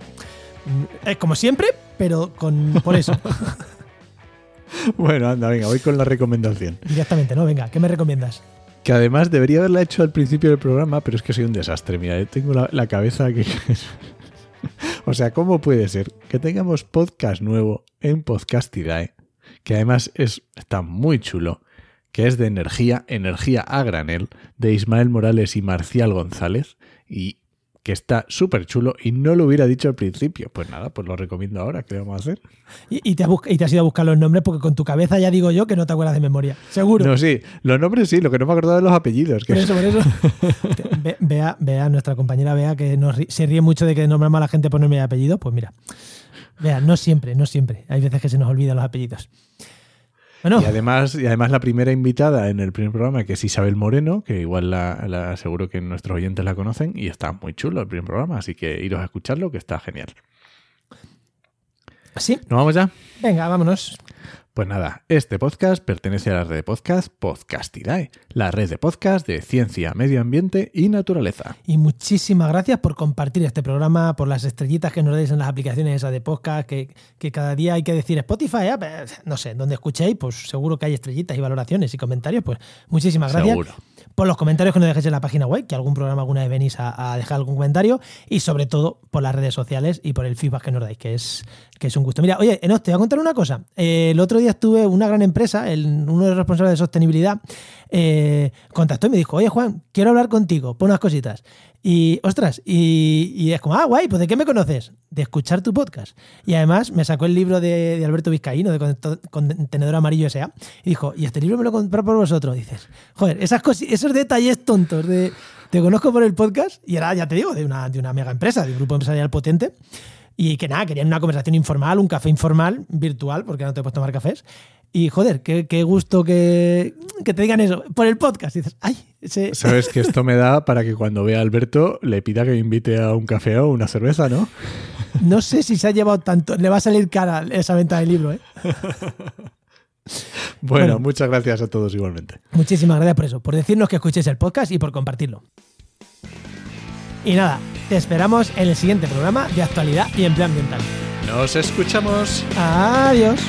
[SPEAKER 3] mm, es como siempre, pero con por eso, [LAUGHS]
[SPEAKER 1] Bueno, anda, venga, voy con la recomendación.
[SPEAKER 3] directamente, ¿no? Venga, ¿qué me recomiendas?
[SPEAKER 1] Que además debería haberla hecho al principio del programa, pero es que soy un desastre. Mira, eh, tengo la, la cabeza que. [LAUGHS] o sea, ¿cómo puede ser que tengamos podcast nuevo en Podcastidae? Que además es, está muy chulo, que es de energía, energía a granel, de Ismael Morales y Marcial González, y que está súper chulo y no lo hubiera dicho al principio. Pues nada, pues lo recomiendo ahora, ¿qué vamos a hacer?
[SPEAKER 3] Y, y te has y te has ido a buscar los nombres porque con tu cabeza ya digo yo que no te acuerdas de memoria. Seguro.
[SPEAKER 1] No, sí, los nombres sí, lo que no me he acordado de los apellidos. Que
[SPEAKER 3] Por eso, por eso. [LAUGHS] Vea, vea, nuestra compañera Vea que nos ri- se ríe mucho de que nombramos a la gente por nombre y apellido. Pues mira, vea, no siempre, no siempre. Hay veces que se nos olvidan los apellidos. Bueno,
[SPEAKER 1] Y además, y además la primera invitada en el primer programa, que es Isabel Moreno, que igual la, la- seguro que nuestros oyentes la conocen, y está muy chulo el primer programa, así que iros a escucharlo, que está genial.
[SPEAKER 3] sí,
[SPEAKER 1] ¿Nos vamos ya?
[SPEAKER 3] venga, vámonos.
[SPEAKER 1] Pues nada, este podcast pertenece a la red de podcast Podcastidae, la red de podcast de ciencia, medio ambiente y naturaleza.
[SPEAKER 3] Y muchísimas gracias por compartir este programa, por las estrellitas que nos deis en las aplicaciones esas de podcast, que, que cada día hay que decir Spotify, ah, pues, no sé, donde escuchéis, pues seguro que hay estrellitas y valoraciones y comentarios. Pues muchísimas gracias.
[SPEAKER 1] Seguro.
[SPEAKER 3] Por los comentarios que nos dejéis en la página web, que algún programa alguna vez venís a, dejar algún comentario, y sobre todo por las redes sociales y por el feedback que nos dais, que es, que es un gusto. Mira, oye, Enos, te voy a contar una cosa. Eh, el otro día estuve una gran empresa, el- uno de los responsables de sostenibilidad, eh, contactó y me dijo, oye Juan, quiero hablar contigo, por unas cositas. Y, ostras, y, es como, ah, guay, pues ¿de qué me conoces? De escuchar tu podcast. Y además me sacó el libro de, Alberto Vizcaíno, de Contenedor Amarillo S.A. Y dijo, y este libro me lo compré por vosotros. Dices, joder, esas esos detalles tontos de te conozco por el podcast y era, ya te digo, de una, de una mega empresa, de un grupo empresarial potente. Y que nada, querían una conversación informal, un café informal, virtual, porque no te puedes tomar cafés. Y joder, qué, qué gusto que, que te digan eso por el podcast. Y dices, ay, ese,
[SPEAKER 1] Sabes que esto me da para que cuando vea a Alberto le pida que me invite a un café o una cerveza, ¿no?
[SPEAKER 3] no sé si se ha llevado tanto. Le va a salir cara esa venta del libro, ¿eh? [LAUGHS]
[SPEAKER 1] Bueno,
[SPEAKER 3] Bueno.
[SPEAKER 1] muchas gracias a todos igualmente.
[SPEAKER 3] Muchísimas gracias por eso, por decirnos que escuchéis el podcast y por compartirlo. Y nada, te esperamos en el siguiente programa de actualidad y empleo ambiental.
[SPEAKER 1] Nos escuchamos.
[SPEAKER 3] Adiós.